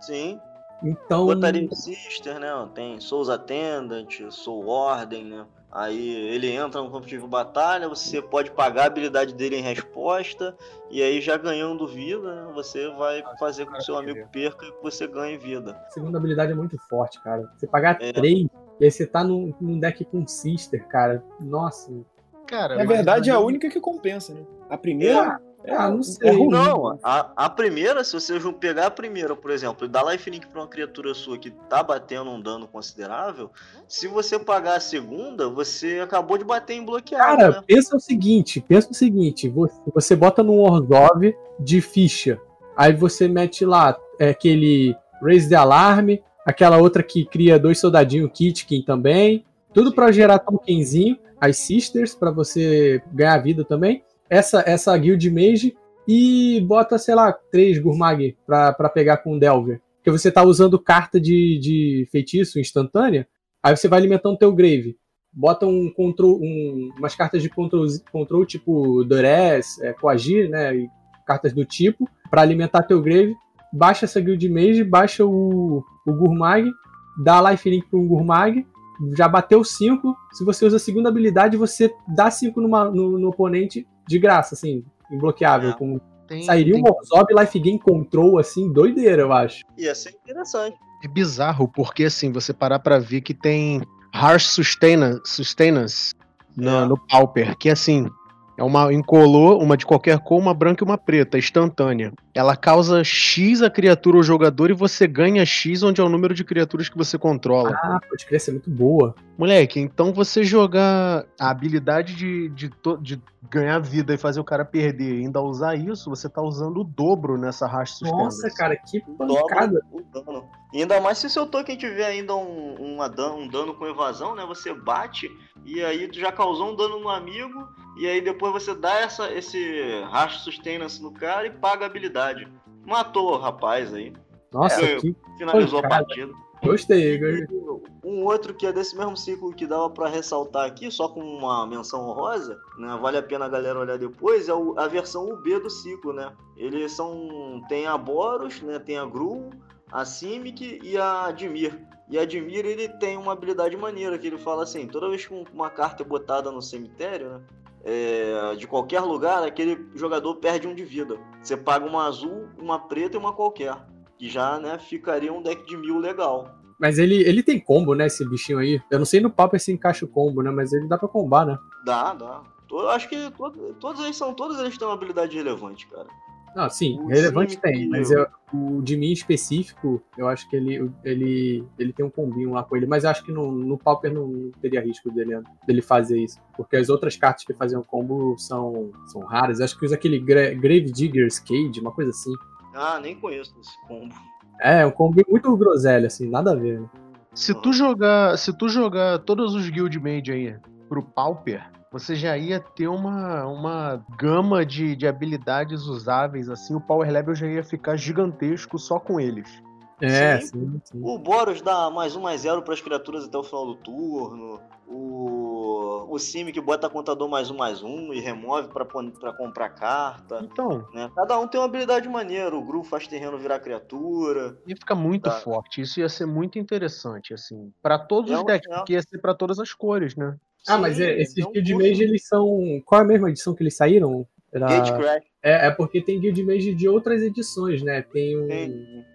S1: Sim.
S3: Então.
S1: Botaria Sister, né? Tem Souls Attendant, Soul Ordem, né? Aí ele entra no campo de batalha, você pode pagar a habilidade dele em resposta, e aí já ganhando vida, né, você vai fazer com que seu amigo perca e que você ganhe vida.
S3: A segunda habilidade é muito forte, cara. Você pagar
S1: É.
S3: três e aí você tá num, num deck com Sister, cara. Nossa.
S2: Cara,
S4: Na verdade, é a única que compensa, né? A primeira. É,
S3: Ah, não
S4: é
S3: sei.
S4: ruim.
S1: Não, a, a primeira, se você pegar a primeira, por exemplo, e dar lifelink pra uma criatura sua que tá batendo um dano considerável, se você pagar a segunda, você acabou de bater em bloqueado,
S3: Cara,
S1: né?
S3: pensa o seguinte, pensa o seguinte, você, você bota num Orzhov de ficha, aí você mete lá é, aquele Raise the Alarm, aquela outra que cria dois soldadinhos Kitkin também, tudo pra gerar tokenzinho, as Sisters para você ganhar vida também. Essa, essa Guild Mage e bota, sei lá, três Gurmag pra pegar com o Delver. Porque você tá usando carta de, de feitiço instantânea, aí você vai alimentando teu Grave. Bota um control, um, umas cartas de control, control tipo Duress, é, Coagir, né? E cartas do tipo, para alimentar teu Grave. Baixa essa Guild Mage, baixa o, o Gurmag, dá lifelink pro Gurmag, já bateu 5. Se você usa a segunda habilidade, você dá 5 no, no oponente de graça, assim, imbloqueável. É. Com... Tem, Sairia tem... um Morzob Life Game Control, assim, doideira, eu acho.
S1: Ia ser interessante.
S2: É bizarro, porque assim, você parar pra ver que tem Harsh Sustainance, sustainance no, é. no Pauper, que assim, é uma incolor, uma de qualquer cor, uma branca e uma preta, instantânea. Ela causa X a criatura ou jogador e você ganha X, onde é o número de criaturas que você controla.
S3: Ah, pode crer, é muito boa.
S2: Moleque, então você jogar a habilidade de, de, de, ganhar vida e fazer o cara perder e ainda usar isso, você tá usando o dobro nessa racha
S3: Nossa, cara, que pancada. O
S1: dano. E ainda mais se seu token tiver ainda um, um, um dano com evasão, né? Você bate e aí tu já causou um dano no amigo e aí depois você dá essa, esse racha sustenance no cara e paga a habilidade. Matou o rapaz aí.
S3: Nossa, é, que
S1: finalizou pancada. a partida.
S3: Gostei, gostei.
S1: Um outro que é desse mesmo ciclo que dava para ressaltar aqui, só com uma menção honrosa, né? Vale a pena a galera olhar depois, é a versão UB do ciclo, né? Eles são. Tem a Boros, né? Tem a Gru, a Simic e a Admir. E Admir ele tem uma habilidade maneira, que ele fala assim, toda vez que uma carta é botada no cemitério, né? É, de qualquer lugar, aquele jogador perde um de vida. Você paga uma azul, uma preta e uma qualquer que já, né, ficaria um deck de mil legal.
S3: Mas ele, ele tem combo, né, esse bichinho aí? Eu não sei no papo se encaixa o combo, né, mas ele dá pra combar, né?
S1: Dá, dá. Eu acho que todo, todos eles são, todos eles têm uma habilidade relevante, cara.
S3: Ah, sim, o relevante tem, mas eu, o de mim específico, eu acho que ele, ele, ele tem um combinho lá com ele, mas eu acho que no, no Pauper não teria risco dele, dele fazer isso, porque as outras cartas que faziam combo são, são raras. Eu acho que usa aquele Gra Grave Digger's Cage, uma coisa assim.
S1: Ah, nem conheço esse combo.
S3: É, um combo muito groselha, assim, nada a ver. Né?
S2: Se tu jogar, se tu jogar todos os Guild Mage aí pro Pauper, você já ia ter uma, uma gama de, de habilidades usáveis, assim, o Power Level já ia ficar gigantesco só com eles.
S3: É, sim. sim, sim.
S1: O Boros dá mais um, mais zero para as criaturas até o final do turno. O, o Sim que bota contador mais um, mais um e remove para comprar carta.
S2: Então.
S1: Né? Cada um tem uma habilidade maneira. O Gru faz terreno virar criatura.
S2: Ia ficar muito tá. forte. Isso ia ser muito interessante, assim. para todos é os decks, é. porque ia ser para todas as cores, né?
S3: Ah, Sim, mas é, esses é um Guild Mage, eles são. Qual é a mesma edição que eles saíram?
S1: Era... Gate Crash.
S3: É, é porque tem Guild Mage de outras edições, né? Tem um. Tem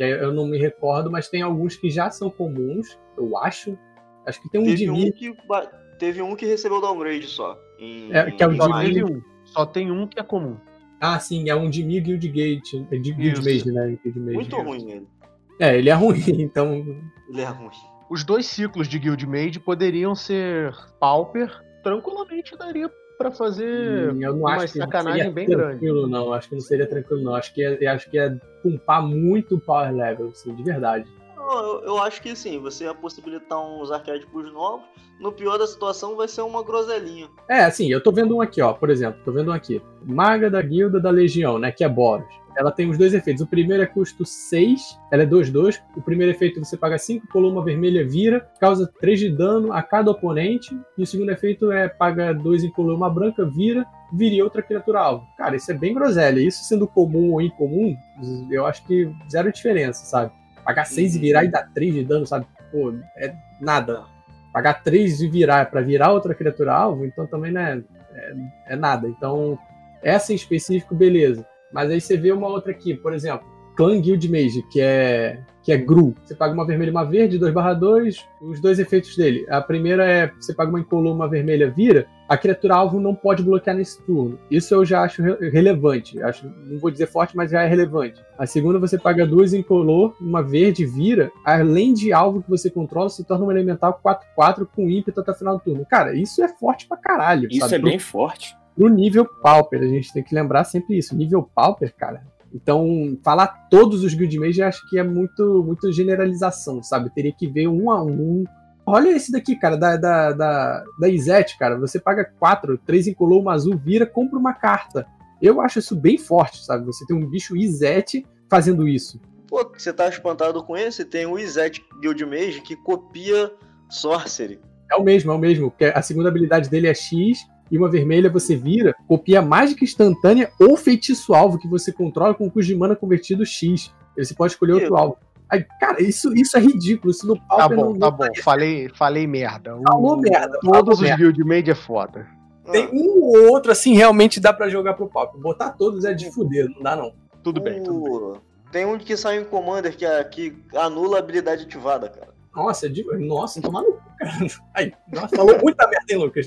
S3: que eu não me recordo, mas tem alguns que já são comuns, eu acho. Acho que tem um
S1: teve
S3: de
S1: um que Teve um que recebeu downgrade só.
S3: Em, é, que é o
S2: só teve um. Só tem um que é comum.
S3: Ah, sim, é um de Mig Guild Gate. É de Guild Mage, né?
S1: Guild Mage, Muito ruim ele.
S3: É, ele é ruim, então.
S1: Ele é ruim.
S2: Os dois ciclos de Guild Mage poderiam ser Pauper, tranquilamente daria para fazer
S3: hum, eu não acho uma sacanagem bem grande. Não, acho que não seria tranquilo, não. Acho que é, acho que é pumpar muito o power level, assim, de verdade.
S1: Eu, eu, acho que sim, você ia possibilitar uns arquétipos novos. No pior da situação, vai ser uma groselinha.
S3: É, assim, eu tô vendo um aqui, ó, por exemplo, tô vendo um aqui. Maga da Guilda da Legião, né, que é Boros. Ela tem os dois efeitos. O primeiro é custo 6, ela é 2-2. O primeiro efeito você paga 5, coluna vermelha vira, causa 3 de dano a cada oponente. E o segundo efeito é paga 2 em coluna branca, vira, viria outra criatura alvo. Cara, isso é bem groselha. Isso sendo comum ou incomum, eu acho que zero diferença, sabe? Pagar 6 e uhum. virar e dar 3 de dano, sabe? Pô, é nada. Pagar 3 e virar para virar outra criatura alvo, então também não é, é, é nada. Então, essa em específico, beleza. Mas aí você vê uma outra aqui, por exemplo, Clan Guild Mage, que é que é Gru. Você paga uma vermelha e uma verde, 2/2, os dois efeitos dele. A primeira é você paga uma incolor, uma vermelha, vira. A criatura alvo não pode bloquear nesse turno. Isso eu já acho re relevante. Acho, não vou dizer forte, mas já é relevante. A segunda você paga duas incolor, uma verde, vira. Além de alvo que você controla, se torna um elemental 4/4 com ímpeto até o final do turno. Cara, isso é forte pra caralho.
S4: Isso
S3: sabe?
S4: é bem forte
S3: pro nível Pauper. A gente tem que lembrar sempre isso. Nível Pauper, cara. Então, falar todos os Guild Mage acho que é muito, muito generalização, sabe? Teria que ver um a um Olha esse daqui, cara, da, da, da, da Izete, cara. Você paga 4, 3 incolor, uma azul, vira, compra uma carta. Eu acho isso bem forte, sabe? Você tem um bicho Izete fazendo isso.
S1: Pô, você tá espantado com esse? Tem o Izete Guildmage que copia Sorcery.
S3: É o mesmo, é o mesmo. Porque a segunda habilidade dele é X e uma vermelha você vira, copia mágica instantânea ou feitiço alvo que você controla com custo de mana convertido X. Você pode escolher outro alvo. Aí, cara, isso, isso é ridículo. Isso no
S2: Tá bom, não, tá bom. Falei, falei merda.
S3: Falou o, merda.
S2: Todos
S3: falou
S2: os build made é foda.
S3: Tem um ou outro, assim, realmente dá pra jogar pro pop. Botar todos é de fuder, não dá não.
S2: Tudo bem, tudo bem.
S1: Tem um que sai em Commander que, é, que anula a habilidade ativada, cara.
S3: Nossa, é de... nossa, toma no cu, cara. Aí, nossa, falou muita merda, hein, Lucas?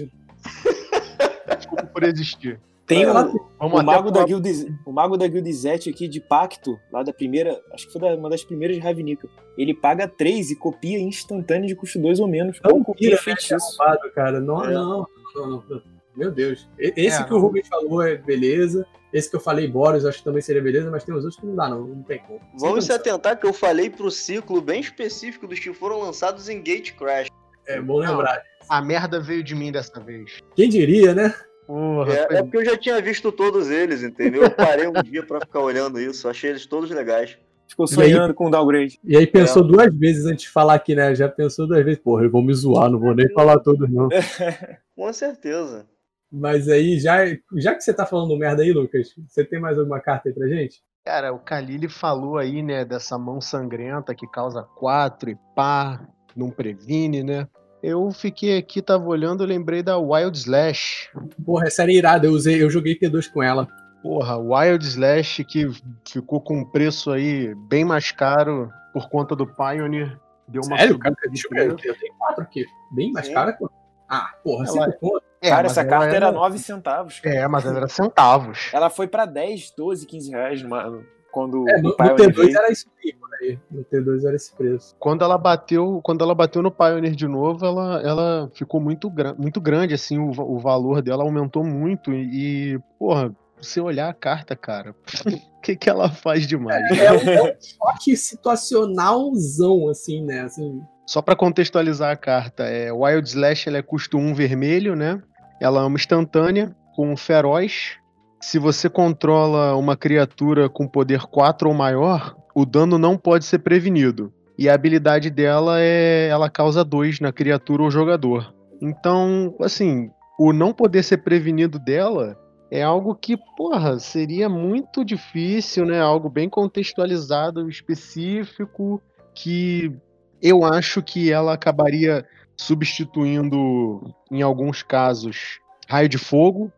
S2: Desculpa por existir.
S4: Tem o, o, mago da Guild, o mago da Guild Zet aqui de Pacto, lá da primeira, acho que foi da, uma das primeiras de Ravnica. Ele paga 3 e copia instantâneo de custo 2 ou menos.
S3: Não copia né, feitiço. Cara. Não, é. não, não, não, Meu Deus. Esse é, que não. o Rubens falou é beleza. Esse que eu falei, Boris, acho que também seria beleza, mas tem os outros que não dá, não. Não tem como.
S1: Vamos se atentar que eu falei pro ciclo bem específico dos que foram lançados em Gate Crash.
S3: É bom lembrar.
S2: a merda veio de mim dessa vez.
S3: Quem diria, né?
S1: Porra, é, é, porque eu já tinha visto todos eles, entendeu? Eu parei um dia pra ficar olhando isso, achei eles todos legais.
S4: Ficou sonhando aí, com o downgrade.
S3: E aí pensou é. duas vezes antes de falar aqui, né? Já pensou duas vezes, porra, eu vou me zoar, não vou nem falar todos, não.
S1: com certeza.
S3: Mas aí, já, já que você tá falando merda aí, Lucas, você tem mais alguma carta aí pra gente?
S2: Cara, o Kalili falou aí, né, dessa mão sangrenta que causa quatro e pá, não previne, né? Eu fiquei aqui, tava olhando, lembrei da Wild Slash.
S3: Porra, essa era irada, eu usei, eu joguei T2 com ela.
S2: Porra, Wild Slash que ficou com um preço aí bem mais caro por conta do Pioneer. Deu uma
S3: Sério, cara? Deixa eu ver, eu tenho quatro aqui. Bem mais cara. Ah, porra, ela...
S4: É, cara, essa carta era 9 centavos.
S2: Cara. É, mas ela era centavos.
S4: Ela foi pra 10, 12, 15 reais numa, quando
S3: é, no, no T2 era isso aí. No T2 era esse preço.
S2: Quando ela bateu, quando ela bateu no Pioneer de novo, ela, ela ficou muito, muito grande, assim, o, o valor dela aumentou muito. E, porra, você olhar a carta, cara, o que, que ela faz demais?
S3: É, é, um, é um choque situacionalzão, assim, né? Assim...
S2: Só para contextualizar a carta, é, Wild Slash ela é custo 1 vermelho, né? Ela é uma instantânea com feroz, se você controla uma criatura com poder 4 ou maior, o dano não pode ser prevenido. E a habilidade dela é. Ela causa 2 na criatura ou jogador. Então, assim, o não poder ser prevenido dela é algo que, porra, seria muito difícil, né? Algo bem contextualizado, específico, que eu acho que ela acabaria substituindo, em alguns casos, raio de fogo,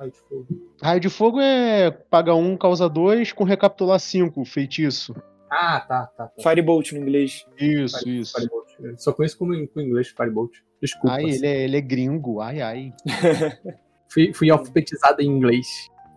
S3: raio de fogo?
S2: Raio de fogo é paga um, causa dois, com recapitular cinco, feitiço.
S3: Ah, tá, tá. tá.
S4: Firebolt no inglês.
S2: Isso, Fire, isso.
S3: Firebolt. Só conheço como em, com inglês Firebolt. Desculpa.
S2: Ai, ele é, ele é gringo, ai, ai.
S3: fui, fui alfabetizado em inglês.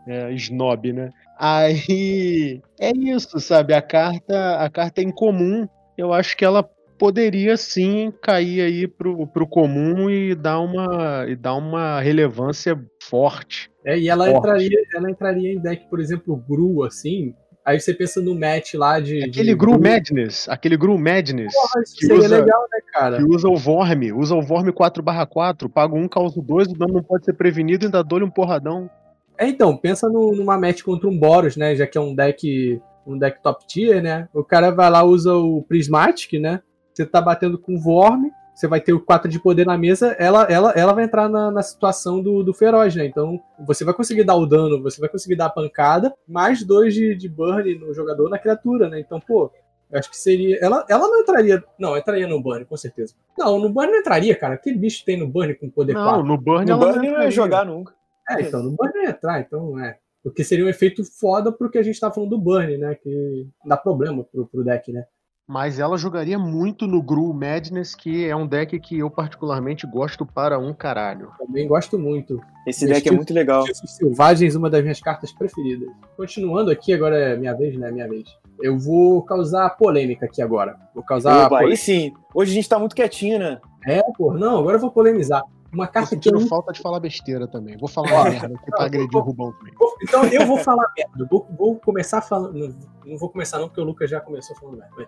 S2: É, snob, né? Aí é isso, sabe? A carta, a carta é incomum. Eu acho que ela poderia sim cair aí pro, pro comum e dar uma, e dar uma relevância forte.
S3: É, e ela entraria, ela entraria em deck, por exemplo, Gru, assim. Aí você pensa no match lá de.
S2: Aquele de Gru, Madness. Aquele Gru Madness.
S3: Porra, isso que seria usa, legal, né, cara?
S2: Que usa o Vorme. Usa o Vorme 4/4. Paga um, causa dois, o dano não pode ser prevenido e ainda dou-lhe um porradão.
S3: É, então, pensa no, numa match contra um Boros, né? Já que é um deck. Um deck top tier, né? O cara vai lá, usa o Prismatic, né? Você tá batendo com o Vorme, você vai ter o 4 de poder na mesa, ela, ela, ela vai entrar na, na situação do, do feroz, né? Então você vai conseguir dar o dano, você vai conseguir dar a pancada, mais dois de, de burn no jogador, na criatura, né? Então, pô, eu acho que seria. Ela, ela não entraria. Não, entraria no burn, com certeza. Não, no burn não entraria, cara. Aquele bicho tem no burn com poder
S2: não,
S3: 4.
S2: No burn,
S4: no burn não ia jogar nunca.
S3: É, então, no burn não ia entrar, então é. Porque seria um efeito foda porque a gente tá falando do burn, né? Que dá problema pro, pro deck, né?
S2: Mas ela jogaria muito no Gru Madness, que é um deck que eu particularmente gosto para um caralho.
S3: Também gosto muito.
S4: Esse deck é muito legal.
S3: Selvagens, uma das minhas cartas preferidas. Continuando aqui, agora é minha vez, né? Minha vez. Eu vou causar polêmica aqui agora. Vou causar.
S4: Opa, aí sim. Hoje a gente tá muito quietinho, né?
S3: É, pô. Não, agora eu vou polemizar. Uma carta que.
S2: Eu falta de falar besteira também. Vou falar uma merda aqui pra agredir o Rubão também.
S3: Então eu vou falar merda. Vou, vou começar falando. Não vou começar, não, porque o Lucas já começou falando merda.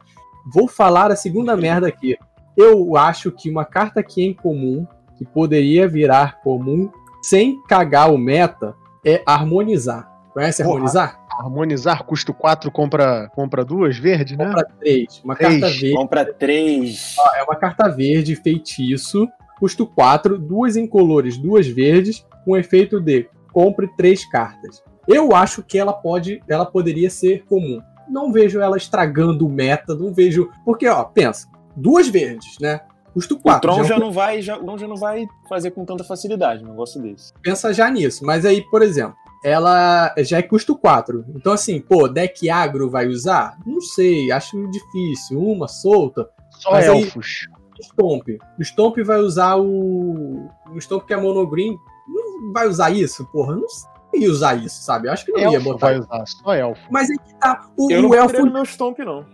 S3: Vou falar a segunda merda aqui. Eu acho que uma carta que é incomum, que poderia virar comum, sem cagar o meta, é harmonizar. Conhece
S2: Porra.
S3: harmonizar?
S2: Harmonizar, custo 4, compra, compra duas, verde, né?
S3: Compra três. Uma
S2: Três.
S3: carta verde.
S4: Compra três.
S3: É uma carta verde, feitiço, custo 4, duas incolores, duas verdes, com efeito de compre três cartas. Eu acho que ela pode, ela poderia ser comum. Não vejo ela estragando o meta, não vejo. Porque, ó, pensa, duas verdes, né? Custo
S4: O
S3: 4.
S4: Tron
S3: já
S4: já não vai, já, o Tron já não vai fazer com tanta facilidade um negócio desse.
S3: pensa já nisso. Mas aí, por exemplo, ela já é custo 4. Então, assim, pô, deck agro vai usar? Não sei, acho difícil. Uma solta.
S2: Só
S3: Mas aí-
S2: elfos.
S3: Stomp. O Stomp vai usar o. O Stomp que é monogreen. Não vai usar isso, porra. Não sei usar isso, sabe? Eu acho que não ia
S2: Elfo
S3: botar.
S2: vai usar, só elfo.
S3: Mas aí que tá. O,
S4: Eu
S3: o
S4: não
S3: elfo,
S4: elfo... meu Stomp, não.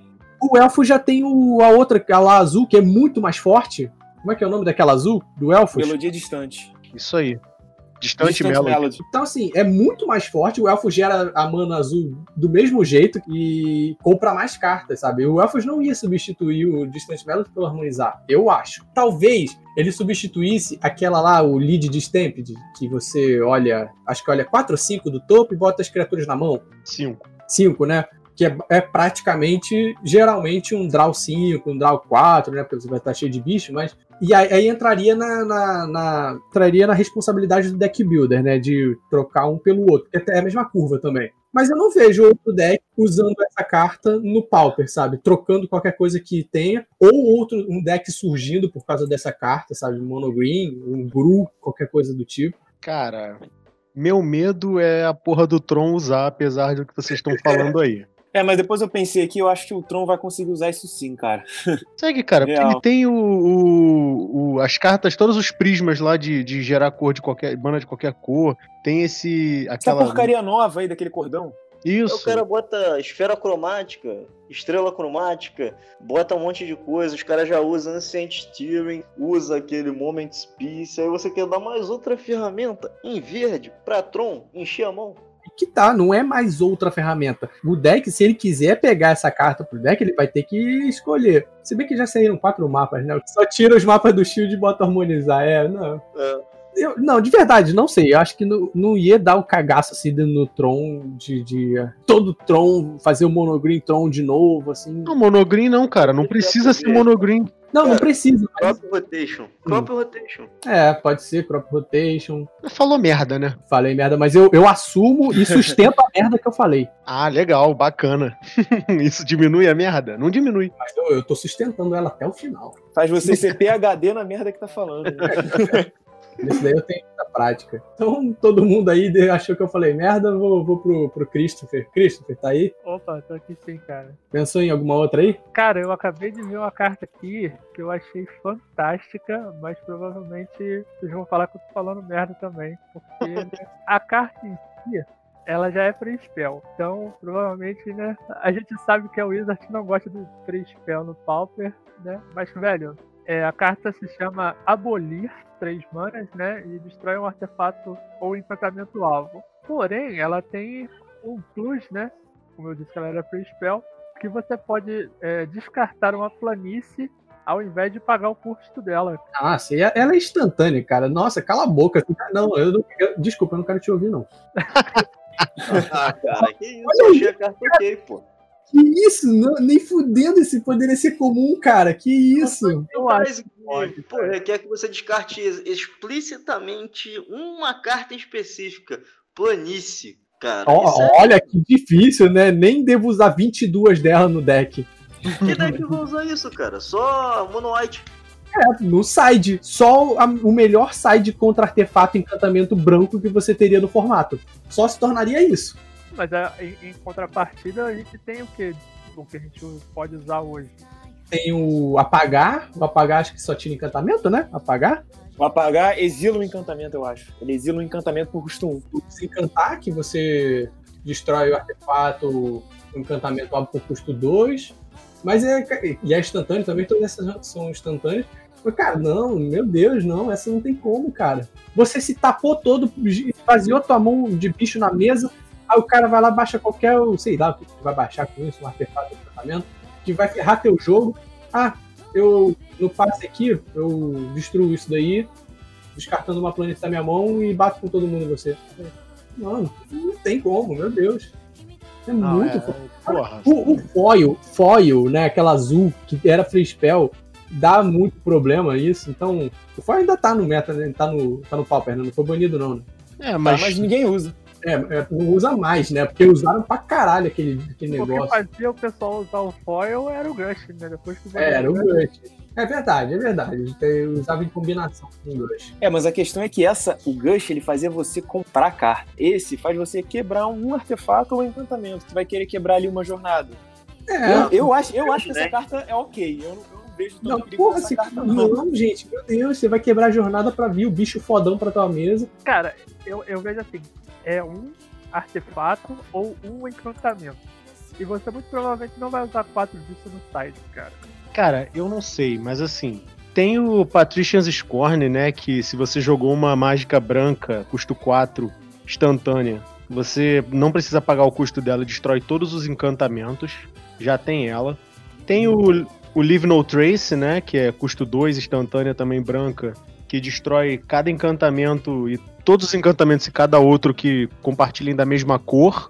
S3: o elfo já tem o, a outra, aquela azul, que é muito mais forte. Como é que é o nome daquela azul? Do elfo?
S4: Melodia distante.
S2: Isso aí. Distante,
S4: Distant
S2: Melody.
S4: Melody.
S3: Então, assim, é muito mais forte. O Elfos gera a mana azul do mesmo jeito e compra mais cartas, sabe? O Elfos não ia substituir o Distant Melody pelo Harmonizar, eu acho. Talvez ele substituísse aquela lá, o Lead Distempt, que você olha, acho que olha 4 ou 5 do topo e bota as criaturas na mão.
S2: 5.
S3: 5, né? Que é, é praticamente, geralmente, um draw 5, um draw 4, né? Porque você vai estar cheio de bicho, mas. E aí, aí entraria na, na, na- entraria na responsabilidade do deck builder, né? De trocar um pelo outro. É a mesma curva também. Mas eu não vejo outro deck usando essa carta no Pauper, sabe? Trocando qualquer coisa que tenha. Ou outro, um deck surgindo por causa dessa carta, sabe? Mono Green, um Gru, qualquer coisa do tipo.
S2: Cara, meu medo é a porra do Tron usar, apesar do que vocês estão falando aí.
S4: É, mas depois eu pensei aqui, eu acho que o Tron vai conseguir usar isso sim, cara.
S2: Segue, cara, porque
S4: Real.
S2: ele tem o, o- o- as cartas, todos os prismas lá de, de gerar cor de qualquer. mana de qualquer cor. Tem esse.
S4: Essa
S2: aquela.
S4: porcaria nova aí daquele cordão.
S2: Isso.
S1: O cara bota esfera cromática, estrela cromática, bota um monte de coisa, os caras já usam Ancient Steering, usa aquele Moment Piece, aí você quer dar mais outra ferramenta em verde pra Tron, encher a mão.
S3: Que tá, não é mais outra ferramenta. O deck, se ele quiser pegar essa carta pro deck, ele vai ter que escolher. Se bem que já saíram quatro mapas, né? Só tira os mapas do Shield e bota harmonizar. É, não.
S1: É.
S3: Eu- não, de verdade, não sei. Eu acho que não, não ia dar o cagaço assim no Tron de, de eh, todo Tron fazer o monogreen Tron de novo, assim.
S2: Não, monogreen não, cara. Não precisa ser monogreen.
S3: Não, não
S1: Cara,
S3: precisa. mas-
S1: Crop Rotation. Crop Rotation.
S3: é, pode ser crop rotation.
S2: Falou merda, né?
S3: Falei merda, mas eu, eu assumo e sustento a merda que eu falei.
S2: Ah, legal, bacana. Isso diminui a merda? Não diminui.
S3: Mas eu, eu tô sustentando ela até o final.
S4: Faz você ser PHD na merda que tá falando. né?
S3: Nesse daí eu tenho muita prática. Então, todo mundo aí achou que eu falei merda, eu vou, vou pro, pro Christopher. Christopher, tá aí?
S5: Opa, tô aqui sim, cara.
S3: Pensou em alguma outra aí?
S5: Cara, eu acabei de ver uma carta aqui que eu achei fantástica, mas provavelmente vocês vão falar que eu tô falando merda também. Porque né, a carta em si, ela já é free spell. Então, provavelmente, né? A gente sabe que a Wizard não gosta do free spell no Pauper, né? Mas, velho, é, a carta se chama Abolir três manas, né? E destrói um artefato ou encantamento alvo. Porém, ela tem um plus, né? Como eu disse que ela era free spell, que você pode é, descartar uma planície ao invés de pagar o custo dela.
S3: Ah, sim, ela é instantânea, cara. Nossa, cala a boca. Não, eu não. eu- desculpa, eu não quero te ouvir, não.
S1: Ah, cara, que isso? Eu achei a carta ok, pô.
S3: Que isso? Não, nem fudendo esse poderia ser comum, cara. Que isso?
S5: Eu acho pode,
S1: pô, requer que você descarte ex- explicitamente uma carta específica. Planície, cara. É...
S3: Olha que difícil, né? Nem devo usar 22 dela no deck.
S1: Que deck vai usar isso, cara? Só Mono White.
S3: É, no side. Só a- o melhor side contra artefato encantamento branco que você teria no formato. Só se tornaria isso.
S5: Mas a- em, em contrapartida, a gente tem o que? O que a gente pode usar hoje.
S3: Tem o apagar. O apagar acho que só tira encantamento, né? Apagar.
S4: O apagar exila o encantamento, eu acho. Ele exila o encantamento por custo 1.
S3: O desencantar, que você destrói o artefato, o encantamento alvo por custo 2. Mas é. E é instantâneo também, todas essas são instantâneas. Mas, cara, não, meu Deus, não, essa não tem como, cara. Você se tapou todo, esvaziou tua mão de bicho na mesa, aí o cara vai lá, baixa qualquer, sei lá, o que vai baixar com isso, um artefato de tratamento, que vai ferrar teu jogo. Ah, eu no passe aqui, eu destruo isso daí, descartando uma planície da minha mão e bato com todo mundo em você. Mano, não tem como, meu Deus. É
S2: Não,
S3: muito
S2: é, porra.
S3: o, o foil, foil, né, aquela azul que era free spell, dá muito problema isso. Então, o foil ainda tá no meta, né? Tá no, tá no pauper, né? Não foi banido, não, né?
S2: É,
S4: Mas,
S2: mas,
S4: mas ninguém usa.
S3: É, é, não usa mais, né? Porque usaram pra caralho aquele, aquele
S5: O que
S3: negócio.
S5: fazia o pessoal usar o foil era o Gush, né? Depois que
S3: É, era o
S5: Gush.
S3: É verdade, é verdade. Eu usava em combinação com o Gush.
S4: É, mas a questão é que essa, o Gush, ele fazia você comprar carta. Esse faz você quebrar um artefato ou um encantamento. Tu vai querer quebrar ali uma jornada.
S3: É,
S4: eu, eu acho, eu acho que
S1: né?
S4: essa carta é ok. Eu não, eu vejo
S3: não, porra, você...
S4: carta,
S3: não.
S4: não.
S3: gente, meu Deus, você vai quebrar a jornada pra vir o bicho fodão pra tua mesa.
S5: Cara, eu, eu vejo assim: é um artefato ou um encantamento. E você muito provavelmente não vai usar quatro disso no site, cara.
S2: cara, eu não sei, mas assim, tem o Patrician's Scorn, né, que se você jogou uma mágica branca, custo 4, instantânea, você não precisa pagar o custo dela, destrói todos os encantamentos, já tem ela. Tem o, o Leave No Trace, né, que é custo 2, instantânea também branca, que destrói cada encantamento e todos os encantamentos e cada outro que compartilhem da mesma cor.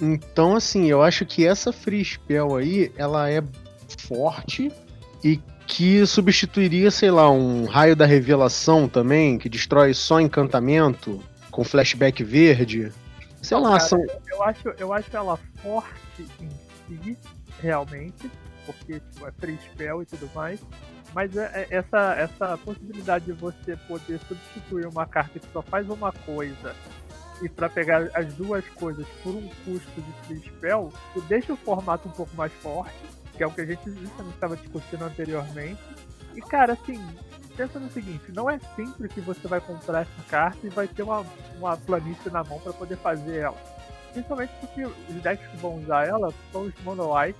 S2: Então, assim, eu acho que essa Free Spell aí, ela é forte e que substituiria, sei lá, um raio da revelação também, que destrói só encantamento, com flashback verde. Sei
S5: Não,
S2: lá,
S5: cara,
S2: são.
S5: Eu acho, eu acho ela forte em si, realmente, porque tipo, é free spell e tudo mais. Mas é- é- essa, essa possibilidade de você poder substituir uma carta que só faz uma coisa e para pegar as duas coisas por um custo de free spell, deixa o formato um pouco mais forte, que é o que a gente estava discutindo anteriormente. E cara, assim, pensa no seguinte, não é sempre que você vai comprar essa carta e vai ter uma, uma planície na mão para poder fazer ela. Principalmente porque os decks que vão usar ela são os Mono White.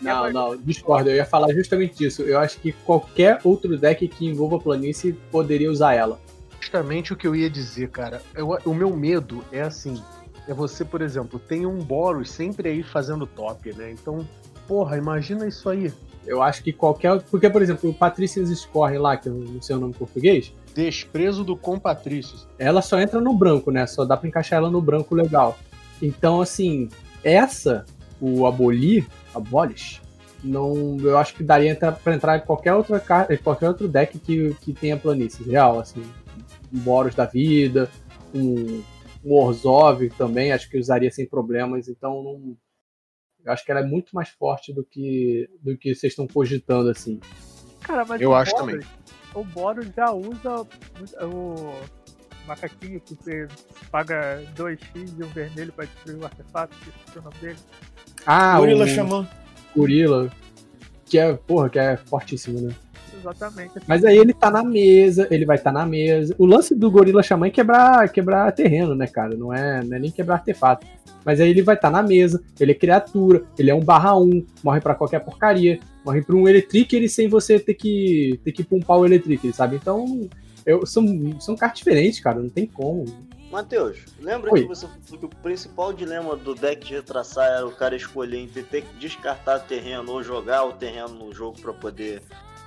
S3: Não,
S5: É,
S3: não, discordo. Eu ia falar justamente disso. Eu acho que qualquer outro deck que envolva planície poderia usar ela.
S2: justamente o que eu ia dizer, cara. Eu- o meu medo é assim: é você, por exemplo, tem um Boros sempre aí fazendo top, né? Então, porra, imagina isso aí.
S3: Eu acho que qualquer. Porque, por exemplo, o Patricia's Scorn lá, que eu não sei o nome em português,
S2: Desprezo do Compatrícios.
S3: ela só entra no branco, né? Só dá pra encaixar ela no branco legal. Então, assim, essa, o abolir, abolish, não, eu acho que daria pra entrar em qualquer outra carta, qualquer outro deck que, que tenha planície real, assim, um Boros da vida, um, um Orzhov também, acho que usaria sem problemas, então não, eu acho que ela é muito mais forte do que do que vocês estão cogitando, assim.
S5: Cara, mas
S2: Eu
S5: o
S2: acho
S5: Boros,
S2: também.
S5: O Boros já usa o macaquinho que você paga 2x e um vermelho pra destruir o artefato, que é o nome dele.
S3: Ah,
S4: Gorila
S3: o
S4: Xamã.
S3: Gorila, que é, porra, que é fortíssimo, né?
S5: Exatamente.
S3: Mas aí ele tá na mesa, ele vai estar tá na mesa. O lance do Gorila Xamã é quebrar, quebrar terreno, né, cara? Não é, não é nem quebrar artefato. Mas aí ele vai estar tá na mesa, ele é criatura, ele é um barra 1, morre pra qualquer porcaria, morre pra um Electric sem você ter que, ter que pumpar o Electric, sabe? Então, eu, são, são cartas diferentes, cara, não tem como.
S1: Matheus, lembra
S3: Oi.
S1: que você falou que o principal dilema do deck de retraçar era o cara escolher entre ter que descartar terreno ou jogar o terreno no jogo pra poder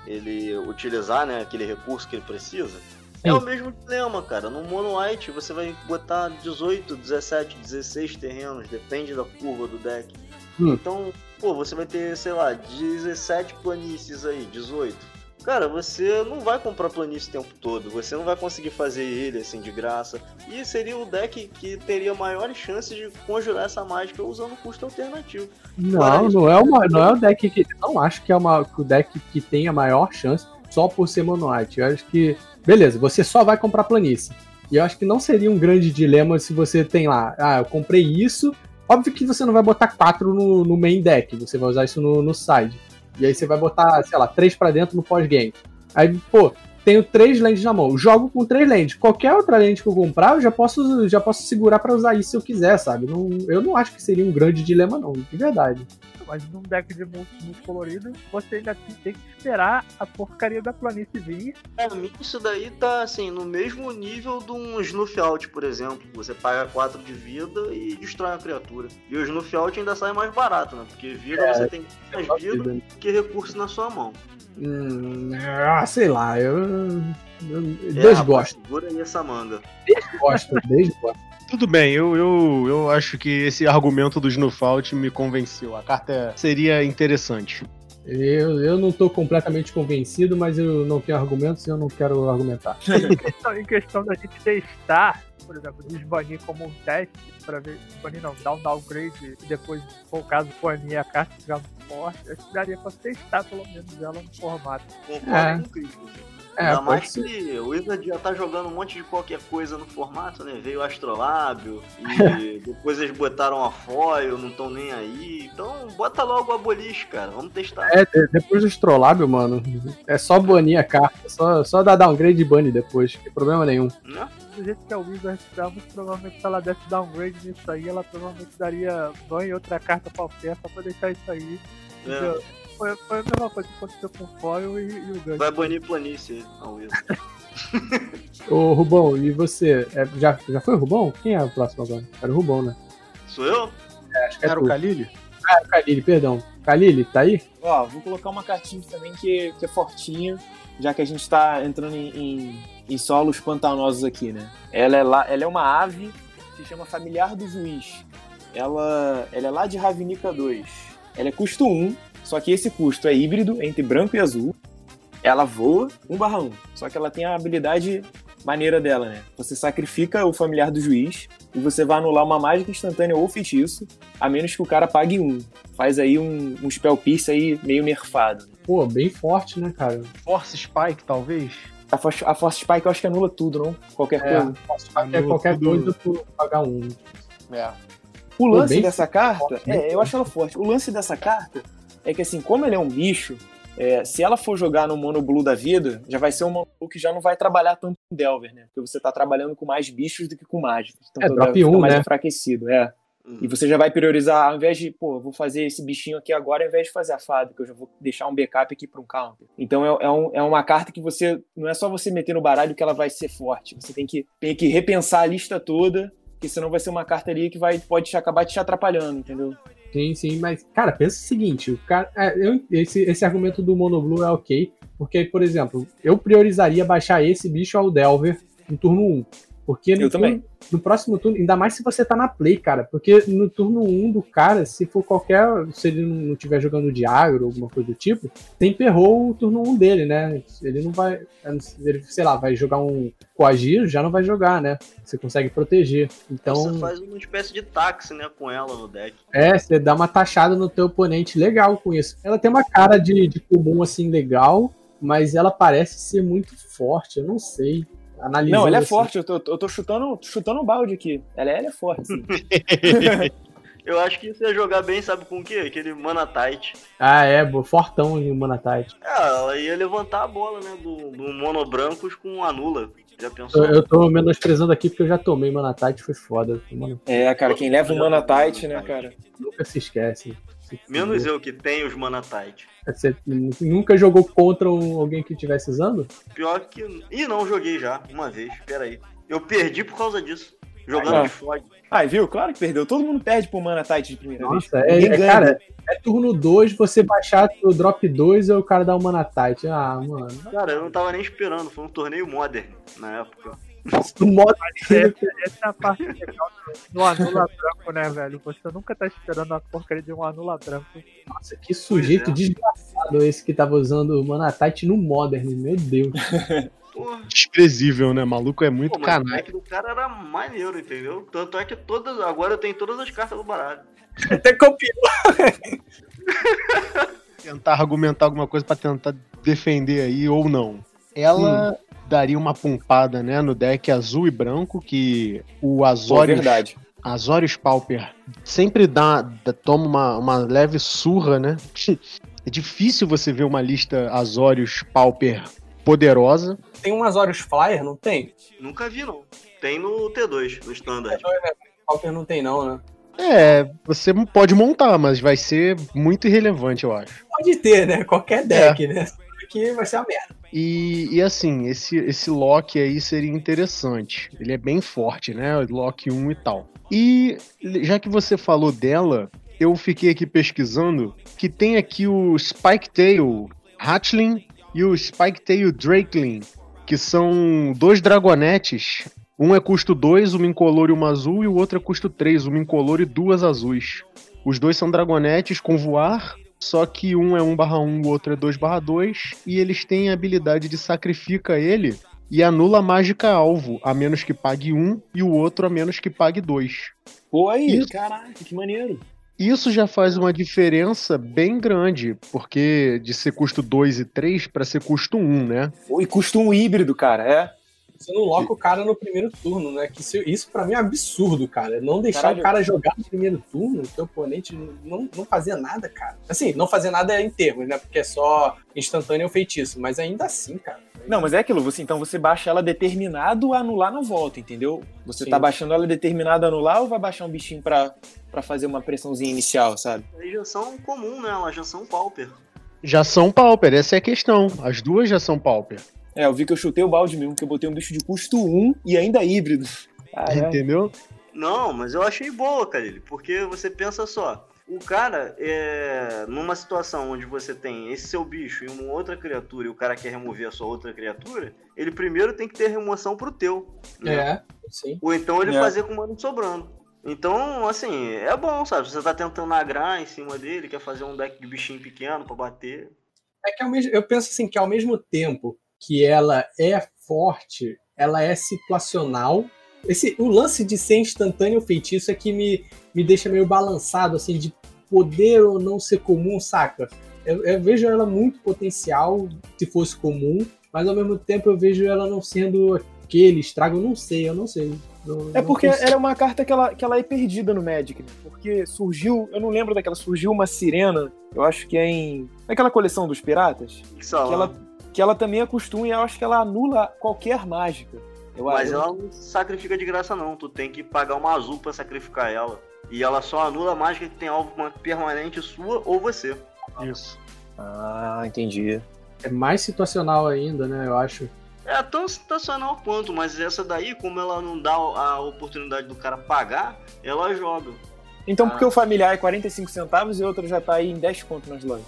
S1: ele utilizar, né, aquele recurso que ele precisa? É
S3: Sim.
S1: o mesmo dilema, cara. No Mono White você vai botar 18, 17, 16 terrenos, depende da curva do deck.
S3: Hum.
S1: Então, pô, você vai ter, sei lá, 17 planícies aí, 18. Cara, você não vai comprar planície o tempo todo, você não vai conseguir fazer ele assim de graça. E seria o deck que teria maiores chances de conjurar essa mágica usando custo alternativo.
S3: Não, não é, uma, não é o deck que. Não acho que é uma, o deck que tem a maior chance só por ser Mono White. Eu acho que. Beleza, você só vai comprar planície. E eu acho que não seria um grande dilema se você tem lá, ah, eu comprei isso. Óbvio que você não vai botar quatro no, no main deck, você vai usar isso no, no side. E aí você vai botar, sei lá, três pra dentro no pós-game. Aí, pô, tenho três lentes na mão, jogo com três lentes. Qualquer outra lente que eu comprar, eu já posso, já posso segurar pra usar isso se eu quiser, sabe? Não, eu não acho que seria um grande dilema, não, de verdade.
S5: Mas num deck de multi muito colorido, você ainda tem que esperar a porcaria da planície vir.
S1: Pra mim, isso daí tá assim, no mesmo nível de um Snuff Out, por exemplo. Você paga 4 de vida e destrói uma criatura. E o Snuff Out ainda sai mais barato, né? Porque vida
S3: É,
S1: você tem mais vida que recurso na sua mão.
S3: Hum, ah, sei lá, eu, eu
S1: É,
S3: desgosto,
S1: rapaz, Segura aí essa manga.
S3: desgosto, desgosto.
S2: Tudo bem, eu, eu, eu acho que esse argumento do Snufalt me convenceu. A carta seria interessante.
S3: Eu, eu não tô completamente convencido, mas eu não tenho argumentos e eu não quero argumentar.
S5: Em questão, em questão da gente testar, por exemplo, desbanir como um teste, pra ver, desbanir não, dar um downgrade e depois, se for o caso, banir a carta ficar muito forte, acho que daria pra testar pelo menos ela no formato.
S1: Concordo
S3: É.
S1: com o Cris.
S3: É,
S1: Ainda mais
S3: ser.
S1: que o Wizard já tá jogando um monte de qualquer coisa no formato, né? Veio o Astrolábio e depois eles botaram a foil, não estão nem aí. Então bota logo a boliche, cara. Vamos testar.
S3: É, de- depois do Astrolábio, mano, é só banir a carta, só, só dar downgrade e banir depois, não tem problema nenhum.
S1: Né?
S5: Do jeito que a Wizard muito provavelmente se ela desse downgrade nisso aí, ela provavelmente daria banho e outra carta pra oferta só pra deixar isso aí.
S1: É.
S5: Entendeu? Foi, foi a mesma coisa que aconteceu com o Foil e, e o Gun.
S1: Vai banir planície ao.
S3: Ô, Rubão, e você? É, já, já foi o Rubão? Quem é o próximo agora? Era o Rubão, né?
S1: Sou eu?
S3: Acho que é
S2: Era
S3: tu.
S2: o Kalili?
S3: Ah, é o Kalili, perdão. Kalili, tá aí?
S4: Ó, vou colocar uma cartinha aqui também que, que é fortinha, já que a gente tá entrando em, em, em solos pantanosos aqui, né? Ela é, lá, ela é uma ave, se chama Familiar do Juiz. Ela, ela é lá de Ravnica 2. Ela é custo 1, só que esse custo é híbrido entre branco e azul. Ela voa 1 barra 1, só que ela tem a habilidade maneira dela, né? Você sacrifica o Familiar do Juiz e você vai anular uma mágica instantânea ou feitiço, a menos que o cara pague um. Faz aí um, um spell pierce aí meio nerfado.
S3: Pô, bem forte, né, cara?
S2: Force Spike, talvez?
S4: A Force, a Force Spike eu acho que anula tudo, não? Qualquer
S3: É,
S4: coisa.
S3: Qualquer,
S2: Anula
S3: qualquer
S2: tudo.
S3: coisa por pagar um.
S2: É.
S4: O lance dessa carta,
S3: forte, bem
S4: é, eu acho ela forte. O lance dessa carta é que assim, como ele é um bicho, é, se ela for jogar no Mono Blue da vida, já vai ser um Mono Blue que já não vai trabalhar tanto com Delver, né? Porque você tá trabalhando com mais bichos do que com mágicas. Então
S3: É, drop
S4: Delver fica
S3: um,
S4: mais
S3: né?
S4: enfraquecido, é. E você já vai priorizar, ao invés de, pô, eu vou fazer esse bichinho aqui agora, ao invés de fazer a fábrica, eu já vou deixar um backup aqui para um counter. Então é, é, um- é uma carta que você. Não é só você meter no baralho que ela vai ser forte. Você tem que, tem que repensar a lista toda, porque senão vai ser uma carta ali que vai, pode te acabar te atrapalhando, entendeu?
S3: Sim, sim, mas, cara, pensa o seguinte: o cara, é, eu- esse, esse argumento do Monoblue é ok, porque, por exemplo, eu priorizaria baixar esse bicho ao Delver no turno 1. Porque no,
S4: Eu também.
S3: turno- no próximo turno, ainda mais se você tá na play, cara, porque no turno 1 do cara, se for qualquer. Se ele não estiver jogando de agro ou alguma coisa do tipo, você emperrou o turno 1 dele, né? Ele não vai. Ele, sei lá, vai jogar um coagir, já não vai jogar, né? Você consegue proteger. Então.
S1: Você faz uma espécie de táxi, né, com ela no deck.
S3: É, você dá uma taxada no teu oponente legal com isso. Ela tem uma cara de, de comum, assim, legal, mas ela parece ser muito forte, eu não sei. Analisando,
S4: Não, ela é
S3: assim.
S4: forte, eu tô, eu tô chutando, chutando um balde aqui. Ela, ela é forte, sim.
S1: Eu acho que isso ia jogar bem, sabe com o quê? Aquele Mana Tight.
S3: Ah, é, bo- fortão em Manatite.
S1: É, ela ia levantar a bola, né, do, do Mono Brancos com Anula. Já pensou?
S3: Eu, eu tô menosprezando aqui porque eu já tomei Manatite, foi foda. Mano,
S4: É, cara, quem leva o Mana Tight, né, cara?
S3: nunca se esquece.
S1: Menos eu que tenho os Mana Tight.
S3: Você nunca jogou contra um- alguém que estivesse usando?
S1: Pior que. Ih, não, joguei já, uma vez, pera aí. Eu perdi por causa disso. Jogando
S4: Ah.
S1: de fog.
S4: Ah, viu? Claro que perdeu. Todo mundo perde pro Mana Tight de primeira
S3: Nossa,
S4: vez.
S3: é, é, cara, é turno 2, você baixar o drop 2 e o cara dá um Manatite. Ah, mano.
S1: Cara, eu não tava nem esperando, foi um torneio modern na época.
S3: No modo
S5: Essa, essa é a parte legal do, anula branco, né, velho? Você nunca tá esperando a porcaria de um anula branco.
S3: Nossa, que sujeito
S1: é.
S3: desgraçado esse que tava usando o Manatite no Modern, meu Deus.
S1: Porra.
S2: Desprezível, né? Maluco é muito
S1: Pô, mas o deck do cara era maneiro, entendeu? Tanto é que todas. Agora eu tenho todas as cartas do baralho.
S4: Até copiou.
S2: Tentar argumentar alguma coisa pra tentar defender aí ou não. Ela daria uma pumpada, né, no deck azul e branco que o
S4: Pô,
S2: Azorius,
S4: verdade.
S2: Azorius Pauper sempre dá, dá- toma uma, uma leve surra, né? É difícil você ver uma lista Azorius Pauper poderosa.
S3: Tem um Azorius Flyer, não tem?
S1: Nunca vi, não. Tem no T2, no Standard.
S3: Pauper não tem não, né?
S2: É, você pode montar, mas vai ser muito irrelevante, eu acho.
S3: Pode ter, né? Qualquer deck, né? Que vai ser a merda.
S2: E, e assim, esse, esse Loki aí seria interessante. Ele é bem forte, né? Loki 1 e tal. E já que você falou dela, eu fiquei aqui pesquisando que tem aqui o Spike Tail Hatchling e o Spike Tail Drakeling, que são dois dragonetes. Um é custo 2, uma incolor e uma azul, e o outro é custo 3, uma incolor e duas azuis. Os dois são dragonetes com voar, só que um é 1 barra 1, o outro é 2 barra 2, e eles têm a habilidade de sacrifica ele e anula a mágica alvo, a menos que pague um, e o outro a menos que pague dois.
S4: Pô, aí,
S2: Isso.
S4: caraca, que maneiro.
S2: Isso já faz uma diferença bem grande, porque de ser custo 2 e 3 para ser custo 1, né?
S4: Pô, e custa um híbrido, cara, é.
S3: Você não loca o cara no primeiro turno, né? Que isso, isso pra mim é absurdo, cara. Não deixar
S4: Caralho.
S3: o cara jogar no primeiro turno, o teu oponente não, não fazer nada, cara. Assim, não fazer nada é em termos, né? Porque é só instantâneo feitiço. Mas ainda assim, cara.
S4: Não, mas é aquilo, você então você baixa ela determinado a anular na volta, entendeu? Você
S3: Sim.
S4: tá baixando ela determinado a anular ou vai baixar um bichinho pra, pra fazer uma pressãozinha inicial, sabe?
S1: Aí já são comum, né? Elas já são pauper.
S2: Já são pauper, essa é a questão. As duas já são pauper.
S4: É, eu vi que eu chutei o balde mesmo, que eu botei um bicho de custo 1 e ainda híbrido. Ah.
S2: Entendeu?
S1: Não, mas eu achei boa, Kalil, porque você pensa só, o cara é numa situação onde você tem esse seu bicho e uma outra criatura e o cara quer remover a sua outra criatura, ele primeiro tem que ter remoção pro teu. né?
S3: É, sim.
S1: Ou então ele
S4: É.
S1: fazer com o mano sobrando. Então, assim, é bom, sabe? Você tá tentando agrar em cima dele, quer fazer um deck de bichinho pequeno pra bater.
S3: É que ao mesmo, eu penso assim que ao mesmo tempo que ela é forte, ela é situacional. Esse, o lance de ser instantâneo feitiço é que me, me deixa meio balançado, assim, de poder ou não ser comum, saca? Eu, eu vejo ela muito potencial se fosse comum, mas ao mesmo tempo eu vejo ela não sendo aquele estrago, eu não sei, eu não sei. Não-
S4: É porque era uma carta que ela, que ela é perdida no Magic, né? Porque surgiu, eu não lembro daquela, surgiu uma sirena, eu acho que é em. Naquela coleção dos piratas,
S1: que
S4: ela, que ela também é costume e eu acho que ela anula qualquer mágica. Eu
S1: Mas
S4: acho.
S1: ela não sacrifica de graça, não. Tu tem que pagar uma azul pra sacrificar ela. E ela só anula a mágica que tem alvo permanente sua ou você.
S2: Isso.
S4: Ah, entendi.
S3: É mais situacional ainda, né? Eu acho.
S1: É tão situacional quanto, mas essa daí, como ela não dá a oportunidade do cara pagar, ela joga.
S4: Então,
S1: Ah.
S4: porque o familiar é 45 centavos e o outro já tá aí em 10 conto nas lojas.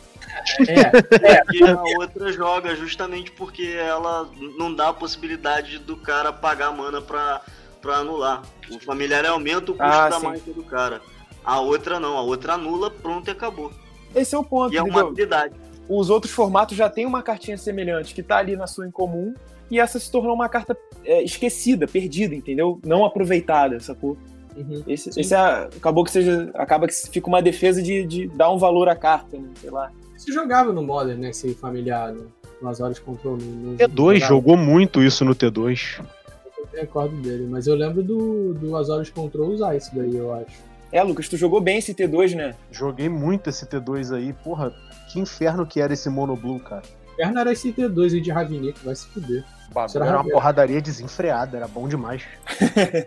S3: É,
S1: E a outra joga justamente porque ela não dá a possibilidade do cara pagar mana pra, pra anular. O familiar aumenta o custo
S4: Ah,
S1: da mágica do cara. A outra não, a outra anula, pronto e acabou.
S4: Esse é o ponto,
S1: E é uma
S4: entendeu?
S1: habilidade.
S4: Os outros formatos já tem uma cartinha semelhante que tá ali na sua em comum e essa se tornou uma carta é, esquecida, perdida, entendeu? Não aproveitada, sacou?
S3: Uhum.
S4: Esse,
S3: Sim.
S4: esse é, acabou que seja. Acaba que fica uma defesa de, de dar um valor à carta, né? Sei lá.
S3: Você jogava no Modern, né? Esse familiar, no, no Azores Control. No, no,
S2: T2
S3: jogava.
S2: jogou muito isso no T2.
S3: Eu não recordo dele, mas eu lembro do, do Azores Control usar isso daí, eu acho.
S4: É, Lucas, tu jogou bem esse T2, né?
S2: Joguei muito esse T2 aí. Porra, que inferno que era esse Mono Blue, cara.
S3: Perna era esse T2 aí de Ravinic, vai se fuder. Será
S2: era uma porradaria desenfreada, era bom demais.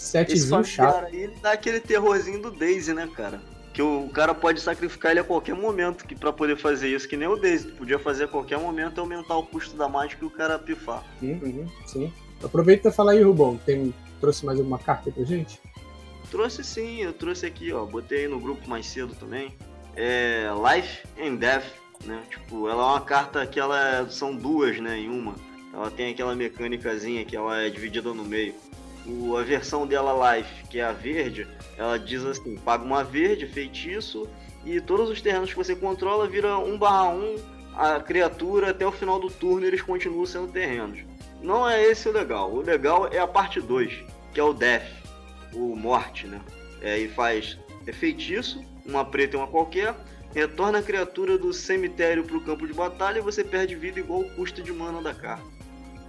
S1: Esse
S3: Setezinho chato.
S1: familiar aí, ele dá aquele terrorzinho do Daisy, né, cara? Que o cara pode sacrificar ele a qualquer momento que para poder fazer isso, que nem o Daisy. Tu podia fazer a qualquer momento e aumentar o custo da mágica e o cara pifar.
S3: Uhum, sim. Aproveita e fala aí, Rubão. Tem, trouxe mais alguma carta aí pra gente?
S1: Trouxe sim, eu trouxe aqui, ó. Botei aí no grupo mais cedo também. É Life and Death, né? Tipo, ela é uma carta que ela é- são duas, né, em uma. Ela tem aquela mecânicazinha que ela é dividida no meio. O, a versão dela Life, que é a verde, ela diz assim, paga uma verde, feitiço, e todos os terrenos que você controla vira 1 barra 1 a criatura até o final do turno eles continuam sendo terrenos. Não é esse o legal. O legal é a parte 2, que é o Death, o Morte, né? É, e faz é feitiço, uma preta e uma qualquer, retorna a criatura do cemitério pro campo de batalha e você perde vida igual o custo de mana da carta.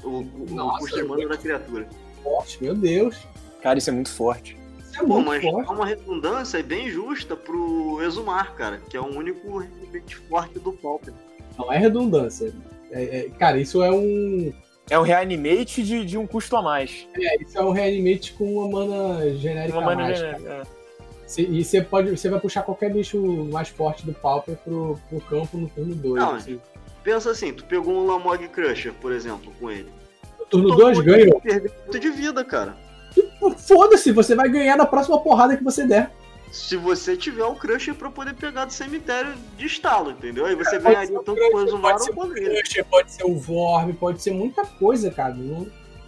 S1: O, o- o
S3: Nossa,
S1: custo de mana da criatura.
S3: Forte, meu Deus.
S4: Cara, isso é muito forte.
S3: Isso é
S1: Pô,
S3: muito
S1: mas
S3: forte.
S1: é uma redundância bem justa pro Exumar, cara, que é o único remete forte do Pauper.
S3: Não é redundância. É- é- cara, isso é um.
S4: É um reanimate de, de um custo a mais.
S3: É, isso é um reanimate com uma mana genérica
S4: Uma
S3: a mais, cara.
S4: é.
S3: E você pode. Você vai puxar qualquer bicho mais forte do Pauper pro, pro campo no turno 2.
S1: Não,
S3: assim.
S1: Pensa assim, tu pegou um Lamog Crusher, por exemplo, com ele.
S3: No turno 2 ganha.
S1: Perder muito de vida, cara.
S3: Foda-se, você vai ganhar na próxima porrada que você der.
S1: Se você tiver um Crusher pra poder pegar do cemitério de estalo, entendeu? Aí você
S3: Pode
S1: ganharia
S3: ser o
S1: tanto
S3: Crusher,
S1: o Exumar
S3: pode ser o. Crusher, pode ser o Vorm, pode ser muita coisa, cara.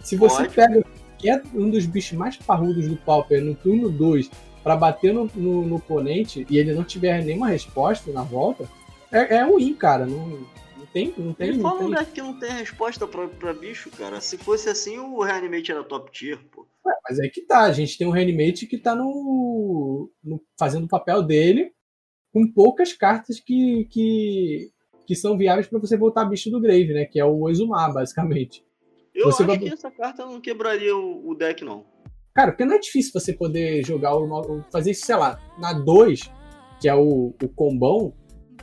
S3: Se você
S1: Pode.
S3: pega que é um dos bichos mais parrudos do Pauper no turno 2 pra bater no, no, no oponente e ele não tiver nenhuma resposta na volta, é, é ruim, cara. Não tem. Não tem,
S1: Ele
S3: não
S1: fala um
S3: tem.
S1: deck que não tem resposta pra, pra bicho, cara. Se fosse assim, o Reanimate era top tier, pô.
S3: Ué, mas é que tá, a gente tem um Reanimate que tá no, no- fazendo o papel dele com poucas cartas que, que, que são viáveis pra você voltar bicho do Grave, né? Que é o Exumar, basicamente.
S1: Eu
S3: Você
S1: acho
S3: vai-
S1: que essa carta não quebraria o, o deck, não.
S3: Cara, porque não é difícil você poder jogar o. o- fazer isso, sei lá, na 2, que é o, o combão,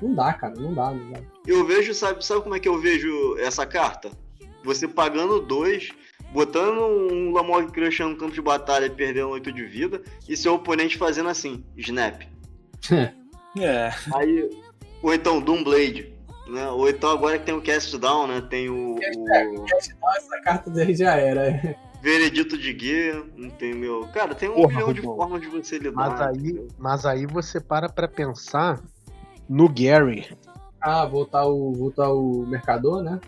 S3: não dá, cara, não dá, não dá.
S1: Eu vejo, sabe, sabe como é que eu vejo essa carta? Você pagando dois, botando um Lamog Crusher no campo de batalha e perdendo 8 de vida, e seu oponente fazendo assim, snap.
S4: É.
S1: Aí, ou então Doomblade, né? Ou então agora que tem o Cast Down, né? Tem o, o
S3: Essa carta daí já era.
S1: Veredito de Guia, entendeu? Cara, tem um
S2: Porra,
S1: milhão de formas de você lidar.
S2: Mas aí, mas aí você para pra pensar no Gary.
S3: Ah, voltar o, voltar o mercador, né?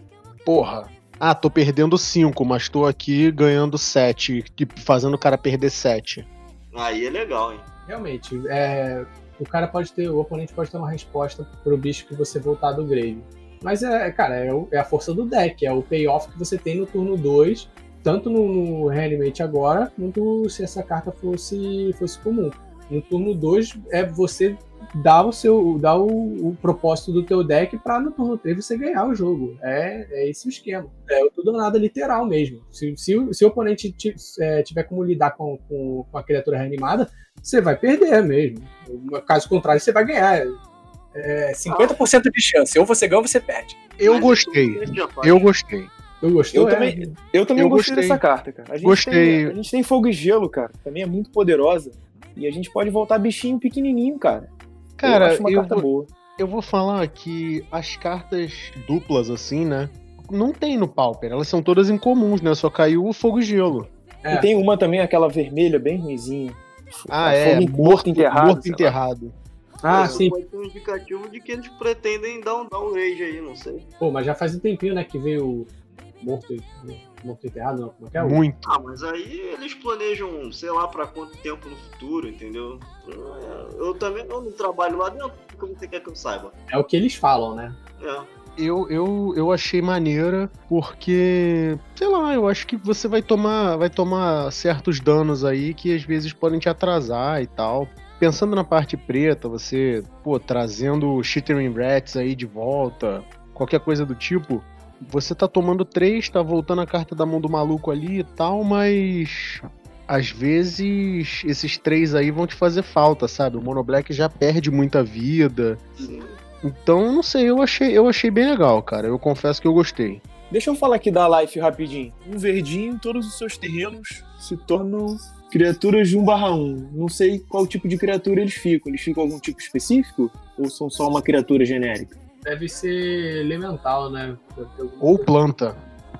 S2: Porra. Ah, tô perdendo 5, mas tô aqui ganhando 7, fazendo o cara perder 7.
S1: Aí é legal, hein?
S3: Realmente, é, o cara pode ter, o oponente pode ter uma resposta pro bicho que você voltar do grave. Mas é, cara, é, é a força do deck, é o payoff que você tem no turno 2, tanto no, no Reanimate agora, quanto se essa carta fosse, fosse comum. No turno 2 é você dar o seu dar o, o propósito do teu deck pra no turno 3 você ganhar o jogo. É, é esse o esquema. É o tudo ou nada literal mesmo. Se, se, o- se o oponente ti- é, tiver como lidar com, com, com a criatura reanimada, você vai perder mesmo. No Caso contrário, você vai ganhar. É 50% de chance. Ou você ganha ou você perde.
S2: Eu
S1: Mas
S2: gostei.
S1: faz.
S2: Eu gostei.
S3: Eu gostei.
S4: Eu também, eu também
S2: Eu
S4: gostei,
S2: gostei.
S4: dessa carta, cara. A gente
S2: Gostei.
S4: Tem, a gente tem fogo e gelo, cara. Também é muito poderosa. E a gente pode voltar bichinho pequenininho, cara. Eu
S2: Cara,
S4: acho uma
S2: eu
S4: carta
S2: vou,
S4: boa.
S2: eu vou falar que as cartas duplas, assim, né? Não tem no Pauper. Elas são todas incomuns, né? Só caiu o fogo e gelo.
S3: É.
S4: E tem uma também, aquela vermelha, bem ruizinha.
S2: Ah, é.
S4: Fogo morto enterrado.
S2: Morto enterrado.
S3: Ah, sim.
S1: Pode ser um indicativo de que eles pretendem dar um downgrade aí, não sei.
S3: Pô, mas já faz um tempinho, né, que veio morto, morto enterrado, não, como é que é?
S2: Muito.
S1: Ah, mas aí eles planejam, sei lá, pra quanto tempo no futuro, entendeu? Eu também eu não trabalho lá dentro, como você quer que eu saiba?
S3: É o que eles falam, né?
S1: É.
S2: Eu, eu, eu achei maneira porque, sei lá, eu acho que você vai tomar, vai tomar certos danos aí que às vezes podem te atrasar e tal. Pensando na parte preta, você, pô, trazendo Shittering Rats aí de volta, qualquer coisa do tipo, você tá tomando três, tá voltando a carta da mão do maluco ali e tal, mas às vezes esses três aí vão te fazer falta, sabe? O Mono Black já perde muita vida.
S1: Sim.
S2: Então, não sei, eu achei, eu achei bem legal, cara. Eu confesso que eu gostei.
S4: Deixa eu falar aqui da Life rapidinho. Um verdinho, todos os seus terrenos se tornam criaturas de 1 barra 1. Não sei qual tipo de criatura eles ficam. Eles ficam algum tipo específico? Ou são só uma criatura genérica?
S3: Deve ser elemental, né?
S2: Ou planta,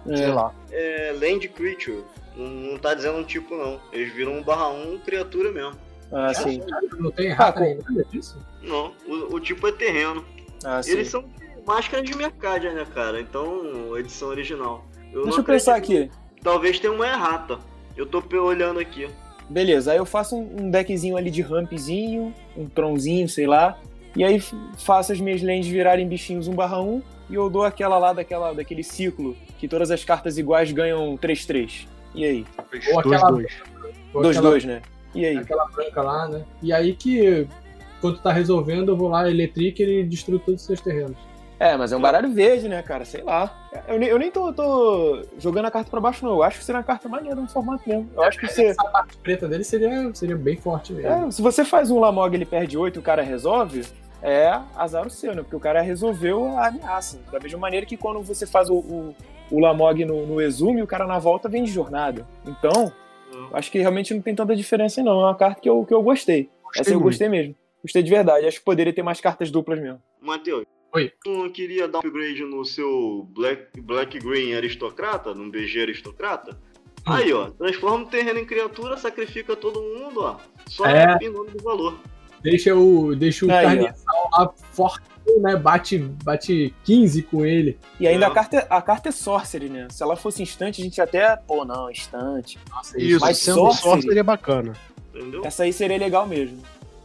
S4: É.
S2: sei lá.
S1: É Land Creature. Não, não tá dizendo um tipo, não. Eles viram um barra um criatura mesmo.
S4: Ah, sim.
S3: Não tem errado
S4: Ah,
S3: nada disso?
S1: Não, o, o tipo é terreno.
S4: Ah, sim.
S1: Eles são máscaras de mercado, né, cara? Então, edição original. Eu
S4: Deixa eu pensar aqui.
S1: Talvez tenha uma errata. Eu tô olhando aqui.
S4: Beleza, aí eu faço um um deckzinho ali de rampzinho, um tronzinho, sei lá. E aí faço as minhas lands virarem bichinhos 1 barra 1 e eu dou aquela lá daquela, daquele ciclo que todas as cartas iguais ganham 3-3. E aí?
S3: Ou
S2: Dois,
S3: aquela-
S2: dois.
S3: Ou
S4: 2-2, né? E aí?
S3: Aquela branca lá, né? E aí que, quando tá resolvendo, eu vou lá, Electric, e ele destrui todos os seus terrenos.
S4: É, mas é um baralho verde, né, cara? Sei lá. Eu, nem- eu nem tô, tô jogando a carta pra baixo, não. Eu acho que seria uma carta maneira no formato mesmo. Eu acho que você.
S3: Essa parte preta dele seria, seria bem forte mesmo.
S4: É, se você faz um Lamog ele perde 8 e o cara resolve, é azar o seu, né? Porque o cara resolveu a ameaça. Da mesma maneira que quando você faz o, o, o Lamog no, no Exume, o cara na volta vem de jornada. Então,
S1: Hum.
S4: acho que realmente não tem tanta diferença, não. É uma carta que eu, que eu gostei. Essa eu
S2: muito.
S4: gostei mesmo. Gostei de verdade. Acho que poderia ter mais cartas duplas mesmo.
S1: Matheus.
S3: Oi.
S1: Tu não queria dar um upgrade no seu Black, Black Green aristocrata, num BG aristocrata?
S3: Hum.
S1: Aí, ó, transforma o terreno em criatura, sacrifica todo mundo, ó. Só
S3: É.
S1: em nome do valor.
S3: Deixa o, deixa o
S4: Aí, ó.
S3: lá forte, né? Bate, bate 15 com ele.
S4: E ainda
S1: Não.
S4: a carta, a carta é sorcery, né? Se ela fosse instante, a gente até. Pô, não, instante.
S3: Nossa,
S2: Isso,
S4: Mas
S2: sendo
S4: sorcery-
S2: sorcery é bacana.
S1: Entendeu?
S4: Essa aí seria legal mesmo.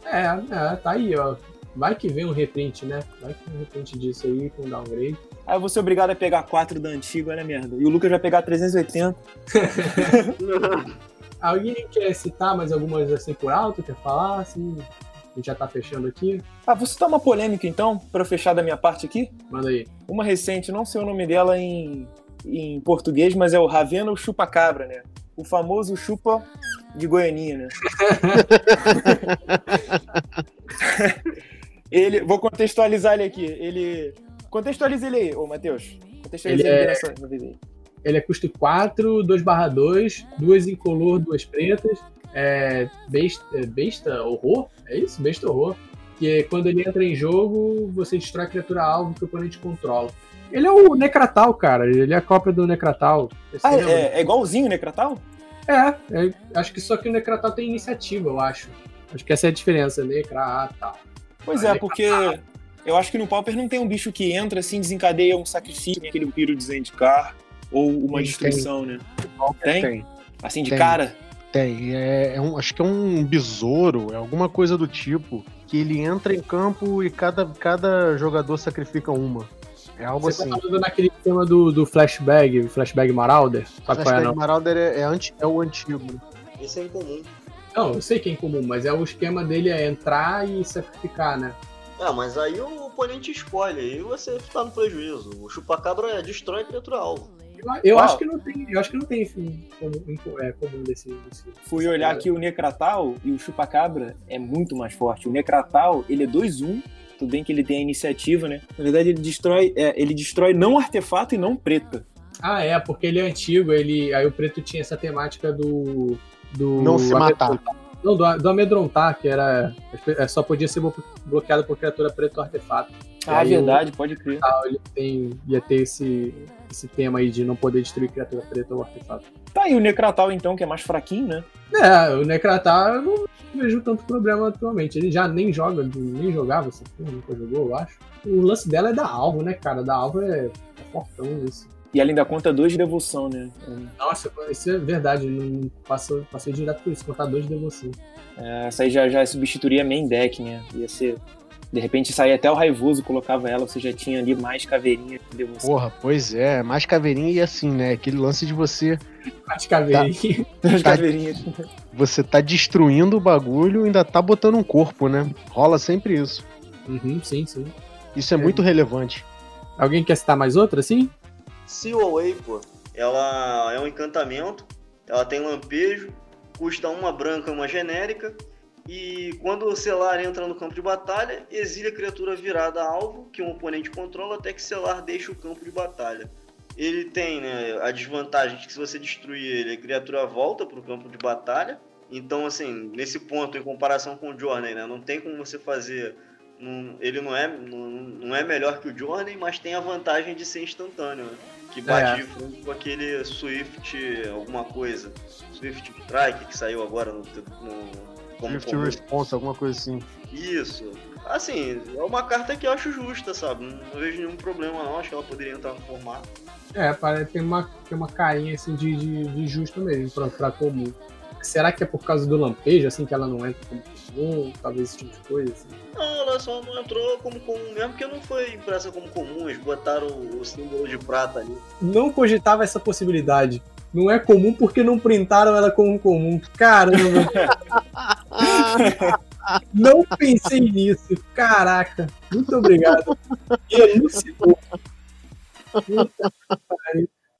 S3: É, é, tá aí, ó. Vai que vem um reprint, né? Vai que vem um reprint disso aí com downgrade.
S4: Aí eu vou ser obrigado a pegar 4 da antiga, olha a merda. E o Lucas vai pegar 380.
S3: Alguém quer citar mais algumas assim por alto? Quer falar? Assim, a gente já tá fechando aqui.
S4: Ah, vou citar uma polêmica então, pra eu fechar da minha parte aqui.
S3: Manda aí.
S4: Uma recente, não sei o nome dela em, em português, mas é o Ravena o Chupa-Cabra, né? O famoso chupa de Goianinha, né? ele, vou contextualizar ele aqui. Ele. Contextualiza ele aí, ô Matheus. Contextualiza
S3: Ele
S4: ele,
S3: é-
S4: nessa vez aí.
S3: Ele é custo 4, 2 barra 2, duas incolor, duas pretas. É besta, é besta horror? É isso? Besta horror. Que é quando ele entra em jogo, você destrói a criatura alvo que o oponente controla. Ele é o Necratal, cara. Ele é a cópia do Necratal.
S4: Ah,
S3: lembra?
S4: é, é igualzinho o Necratal?
S3: É, é, acho que só que o Necratal tem iniciativa, eu acho. Acho que essa é a diferença, Necratal.
S4: Pois é, porque eu acho que no Pauper não tem um bicho que entra assim, desencadeia um sacrifício, aquele vampiro de Zendikar, ou uma destruição, né? Tem?
S2: Tem,
S4: Assim, de
S2: Tem.
S4: cara?
S2: Tem. É, é um, acho que é um besouro, é alguma coisa do tipo, que ele entra em campo e cada, cada jogador sacrifica uma. É algo
S3: Você
S2: assim.
S3: tá falando naquele tema do, do flashbag, flashbag Marauder? Sabe qual é,
S2: Flashback
S3: não?
S2: Marauder é, é, anti, é o antigo.
S1: Esse é incomum.
S3: Não, eu sei que é incomum, mas é o esquema dele é entrar e sacrificar, né?
S1: Ah, mas aí o oponente escolhe, aí você tá no prejuízo. O chupacabra destrói a criatura alvo.
S3: Eu,
S4: Uau.
S3: acho que não tem, eu acho que não tem enfim, comum, é, comum desse, desse-
S4: Fui olhar aqui o Necratal e o Chupacabra é muito mais forte. O Necratal, ele é 2-1, tudo bem que ele tem a iniciativa, né? Na verdade, ele destrói, é, ele destrói não artefato e não preta.
S3: Ah, é, porque ele é antigo, ele. Aí o preto tinha essa temática do. do
S2: Não se matar.
S3: Não, do, do amedrontar, que era. é, Só podia ser blo- bloqueado por criatura preta ou artefato.
S4: Ah,
S3: aí
S4: verdade, pode crer.
S3: Ah, ele tem, ia ter esse, esse tema aí de não poder destruir criatura preta ou artefato.
S4: Tá aí o Necratal, então, que é mais fraquinho, né?
S3: É, o Necratar eu não vejo tanto problema atualmente. Ele já nem joga, nem jogava porra, nunca jogou, eu acho. O lance dela é da alvo, né, cara? Da alvo é, é fortão isso.
S4: E além da conta 2 de devoção, né?
S3: Nossa, isso é verdade, não passou, passei direto por isso, contar dois de devoção.
S4: É, essa aí já, já substituiria main deck, né? Ia ser. De repente saía até o raivoso, colocava ela, você já tinha ali mais caveirinha de devoção.
S2: Porra, pois é, mais caveirinha e assim, né? Aquele lance de você
S3: As caveirinhas.
S4: As caveirinhas.
S2: você tá destruindo o bagulho e ainda tá botando um corpo, né? Rola sempre isso.
S3: Uhum, sim, sim.
S2: Isso é muito relevante.
S3: Alguém quer citar mais outra, assim?
S1: Seal Away, pô, ela é um encantamento, ela tem lampejo, custa uma branca e uma genérica, e quando o selar entra no campo de batalha, exile a criatura virada a alvo que um oponente controla até que selar deixe o campo de batalha. Ele tem né, a desvantagem de que se você destruir ele, a criatura volta para o campo de batalha. Então, assim, nesse ponto, em comparação com o Journey, né, não tem como você fazer. ele não é, não, não é melhor que o Journey, mas tem a vantagem de ser instantâneo, né? Que bate
S3: É.
S1: de frente com aquele Swift alguma coisa. Swift Strike que saiu agora no, no como
S2: Swift
S1: comum.
S2: Response, alguma coisa assim.
S1: Isso. Assim, é uma carta que eu acho justa, sabe? Não, não vejo nenhum problema não, acho que ela poderia entrar no formato.
S3: É, parece tem uma, tem uma carinha assim de, de, de justo mesmo pra, pra comum. Será que é por causa do lampejo, assim, que ela não entra como comum? Talvez esse tipo de coisa, assim.
S1: Não, ela só não entrou como comum mesmo, porque não foi impressa como comum, eles botaram o, símbolo de prata ali.
S3: Não cogitava essa possibilidade. Não é comum porque não printaram ela como comum. Caramba! não pensei nisso. Caraca. Muito obrigado. E elucidou. Que.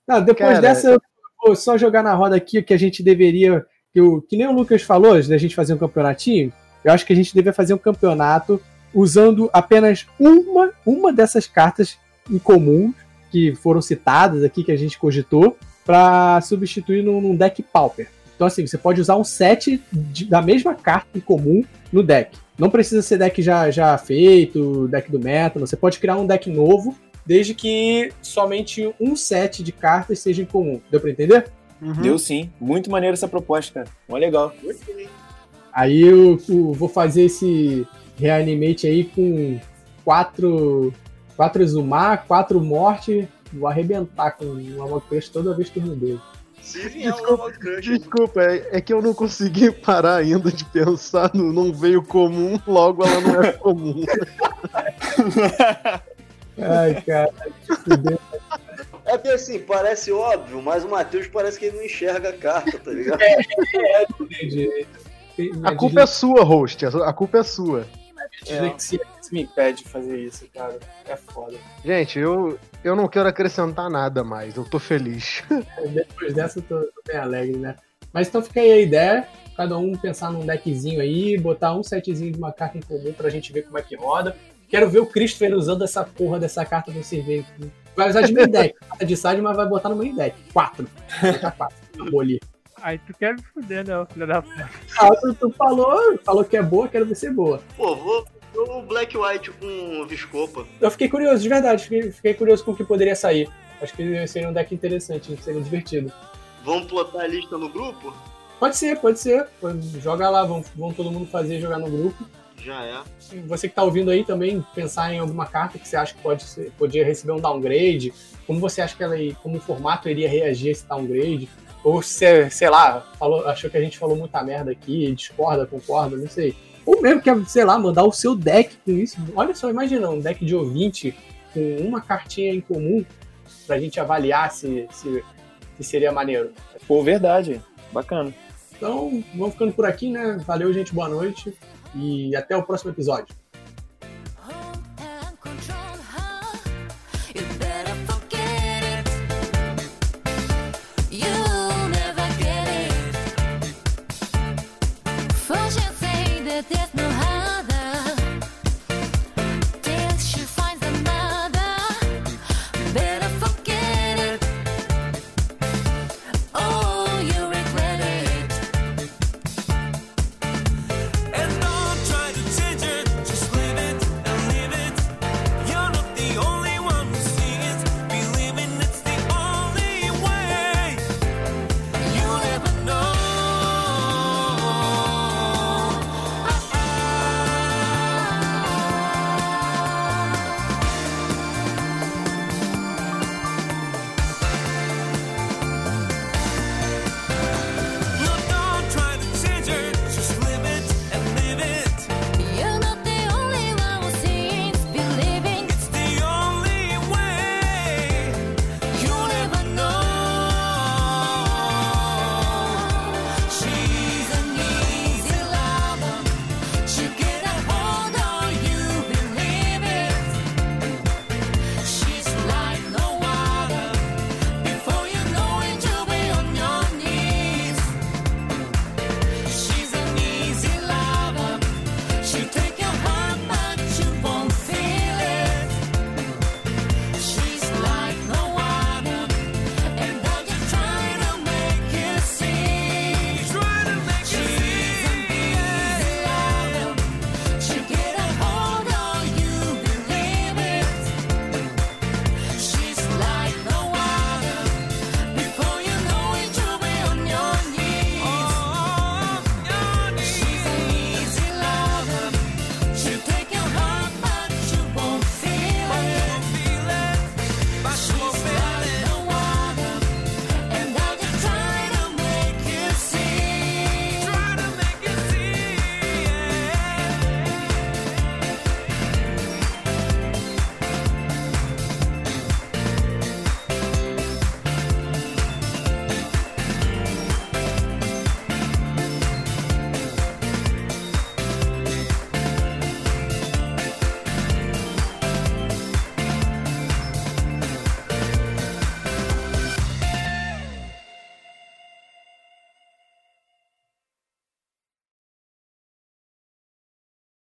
S3: Não, depois
S2: Cara,
S3: dessa, eu vou só jogar na roda aqui que a gente deveria. Que, o, que nem o Lucas falou, da gente fazer um campeonatinho. Eu acho que a gente deveria fazer um campeonato usando apenas uma, uma dessas cartas em comum que foram citadas aqui, que a gente cogitou, para substituir num, num deck Pauper. Então, assim, você pode usar um set de, da mesma carta em comum no deck. Não precisa ser deck já, já feito, deck do meta, você pode criar um deck novo, desde que somente um set de cartas seja em comum. Deu pra entender?
S4: Uhum. Deu sim. Muito maneiro essa proposta, cara. Mó legal.
S3: Aí eu, eu, vou fazer esse reanimate aí com quatro, quatro Exumar, quatro Morte. Vou arrebentar com o Amok toda vez que eu dele.
S2: Desculpa, desculpa é, é, que eu não consegui parar ainda de pensar no não veio comum, logo ela não é comum.
S3: Ai, cara,
S1: É que assim, parece óbvio, mas o Matheus parece que ele não enxerga a carta, tá ligado? É, é,
S2: é, a culpa é sua, host, a culpa é sua.
S4: Dislexia é. me impede de fazer isso, cara. É foda.
S2: Gente, eu, eu não quero acrescentar nada mais, eu tô feliz.
S3: Depois dessa eu tô, tô bem alegre, né? Mas então fica aí a ideia, cada um pensar num deckzinho aí, botar um setzinho de uma carta em comum pra gente ver como é que roda. Quero ver o Christopher usando essa porra dessa carta no cerveja. Vai usar de main deck, de side, mas vai botar no main deck. Quatro. quatro. Bolir.
S5: Aí tu quer me fuder, né, filho da puta.
S3: Ah, tu, tu, falou, falou que é boa, quero ver ser boa.
S1: Pô, vou o Black White com Viscopa.
S3: Eu fiquei curioso, de verdade, fiquei, fiquei curioso com o que poderia sair. Acho que seria um deck interessante, seria divertido.
S1: Vamos plotar a lista no grupo?
S3: Pode ser, pode ser. Joga lá, vamos, vamos todo mundo fazer jogar no grupo.
S1: Já é.
S3: Você que tá ouvindo aí também, pensar em alguma carta que você acha que pode ser, podia receber um downgrade. Como você acha que ela, como o formato iria reagir a esse downgrade? Ou se, sei lá, falou, achou que a gente falou muita merda aqui, discorda, concorda, não sei. Ou mesmo quer, sei lá, mandar o seu deck com isso. Olha só, imagina um deck de ouvinte com uma cartinha em comum pra gente avaliar se, se, se seria maneiro.
S4: Pô, verdade. Bacana.
S3: Então, vamos ficando por aqui, né? Valeu, gente. Boa noite e até o próximo episódio. there's no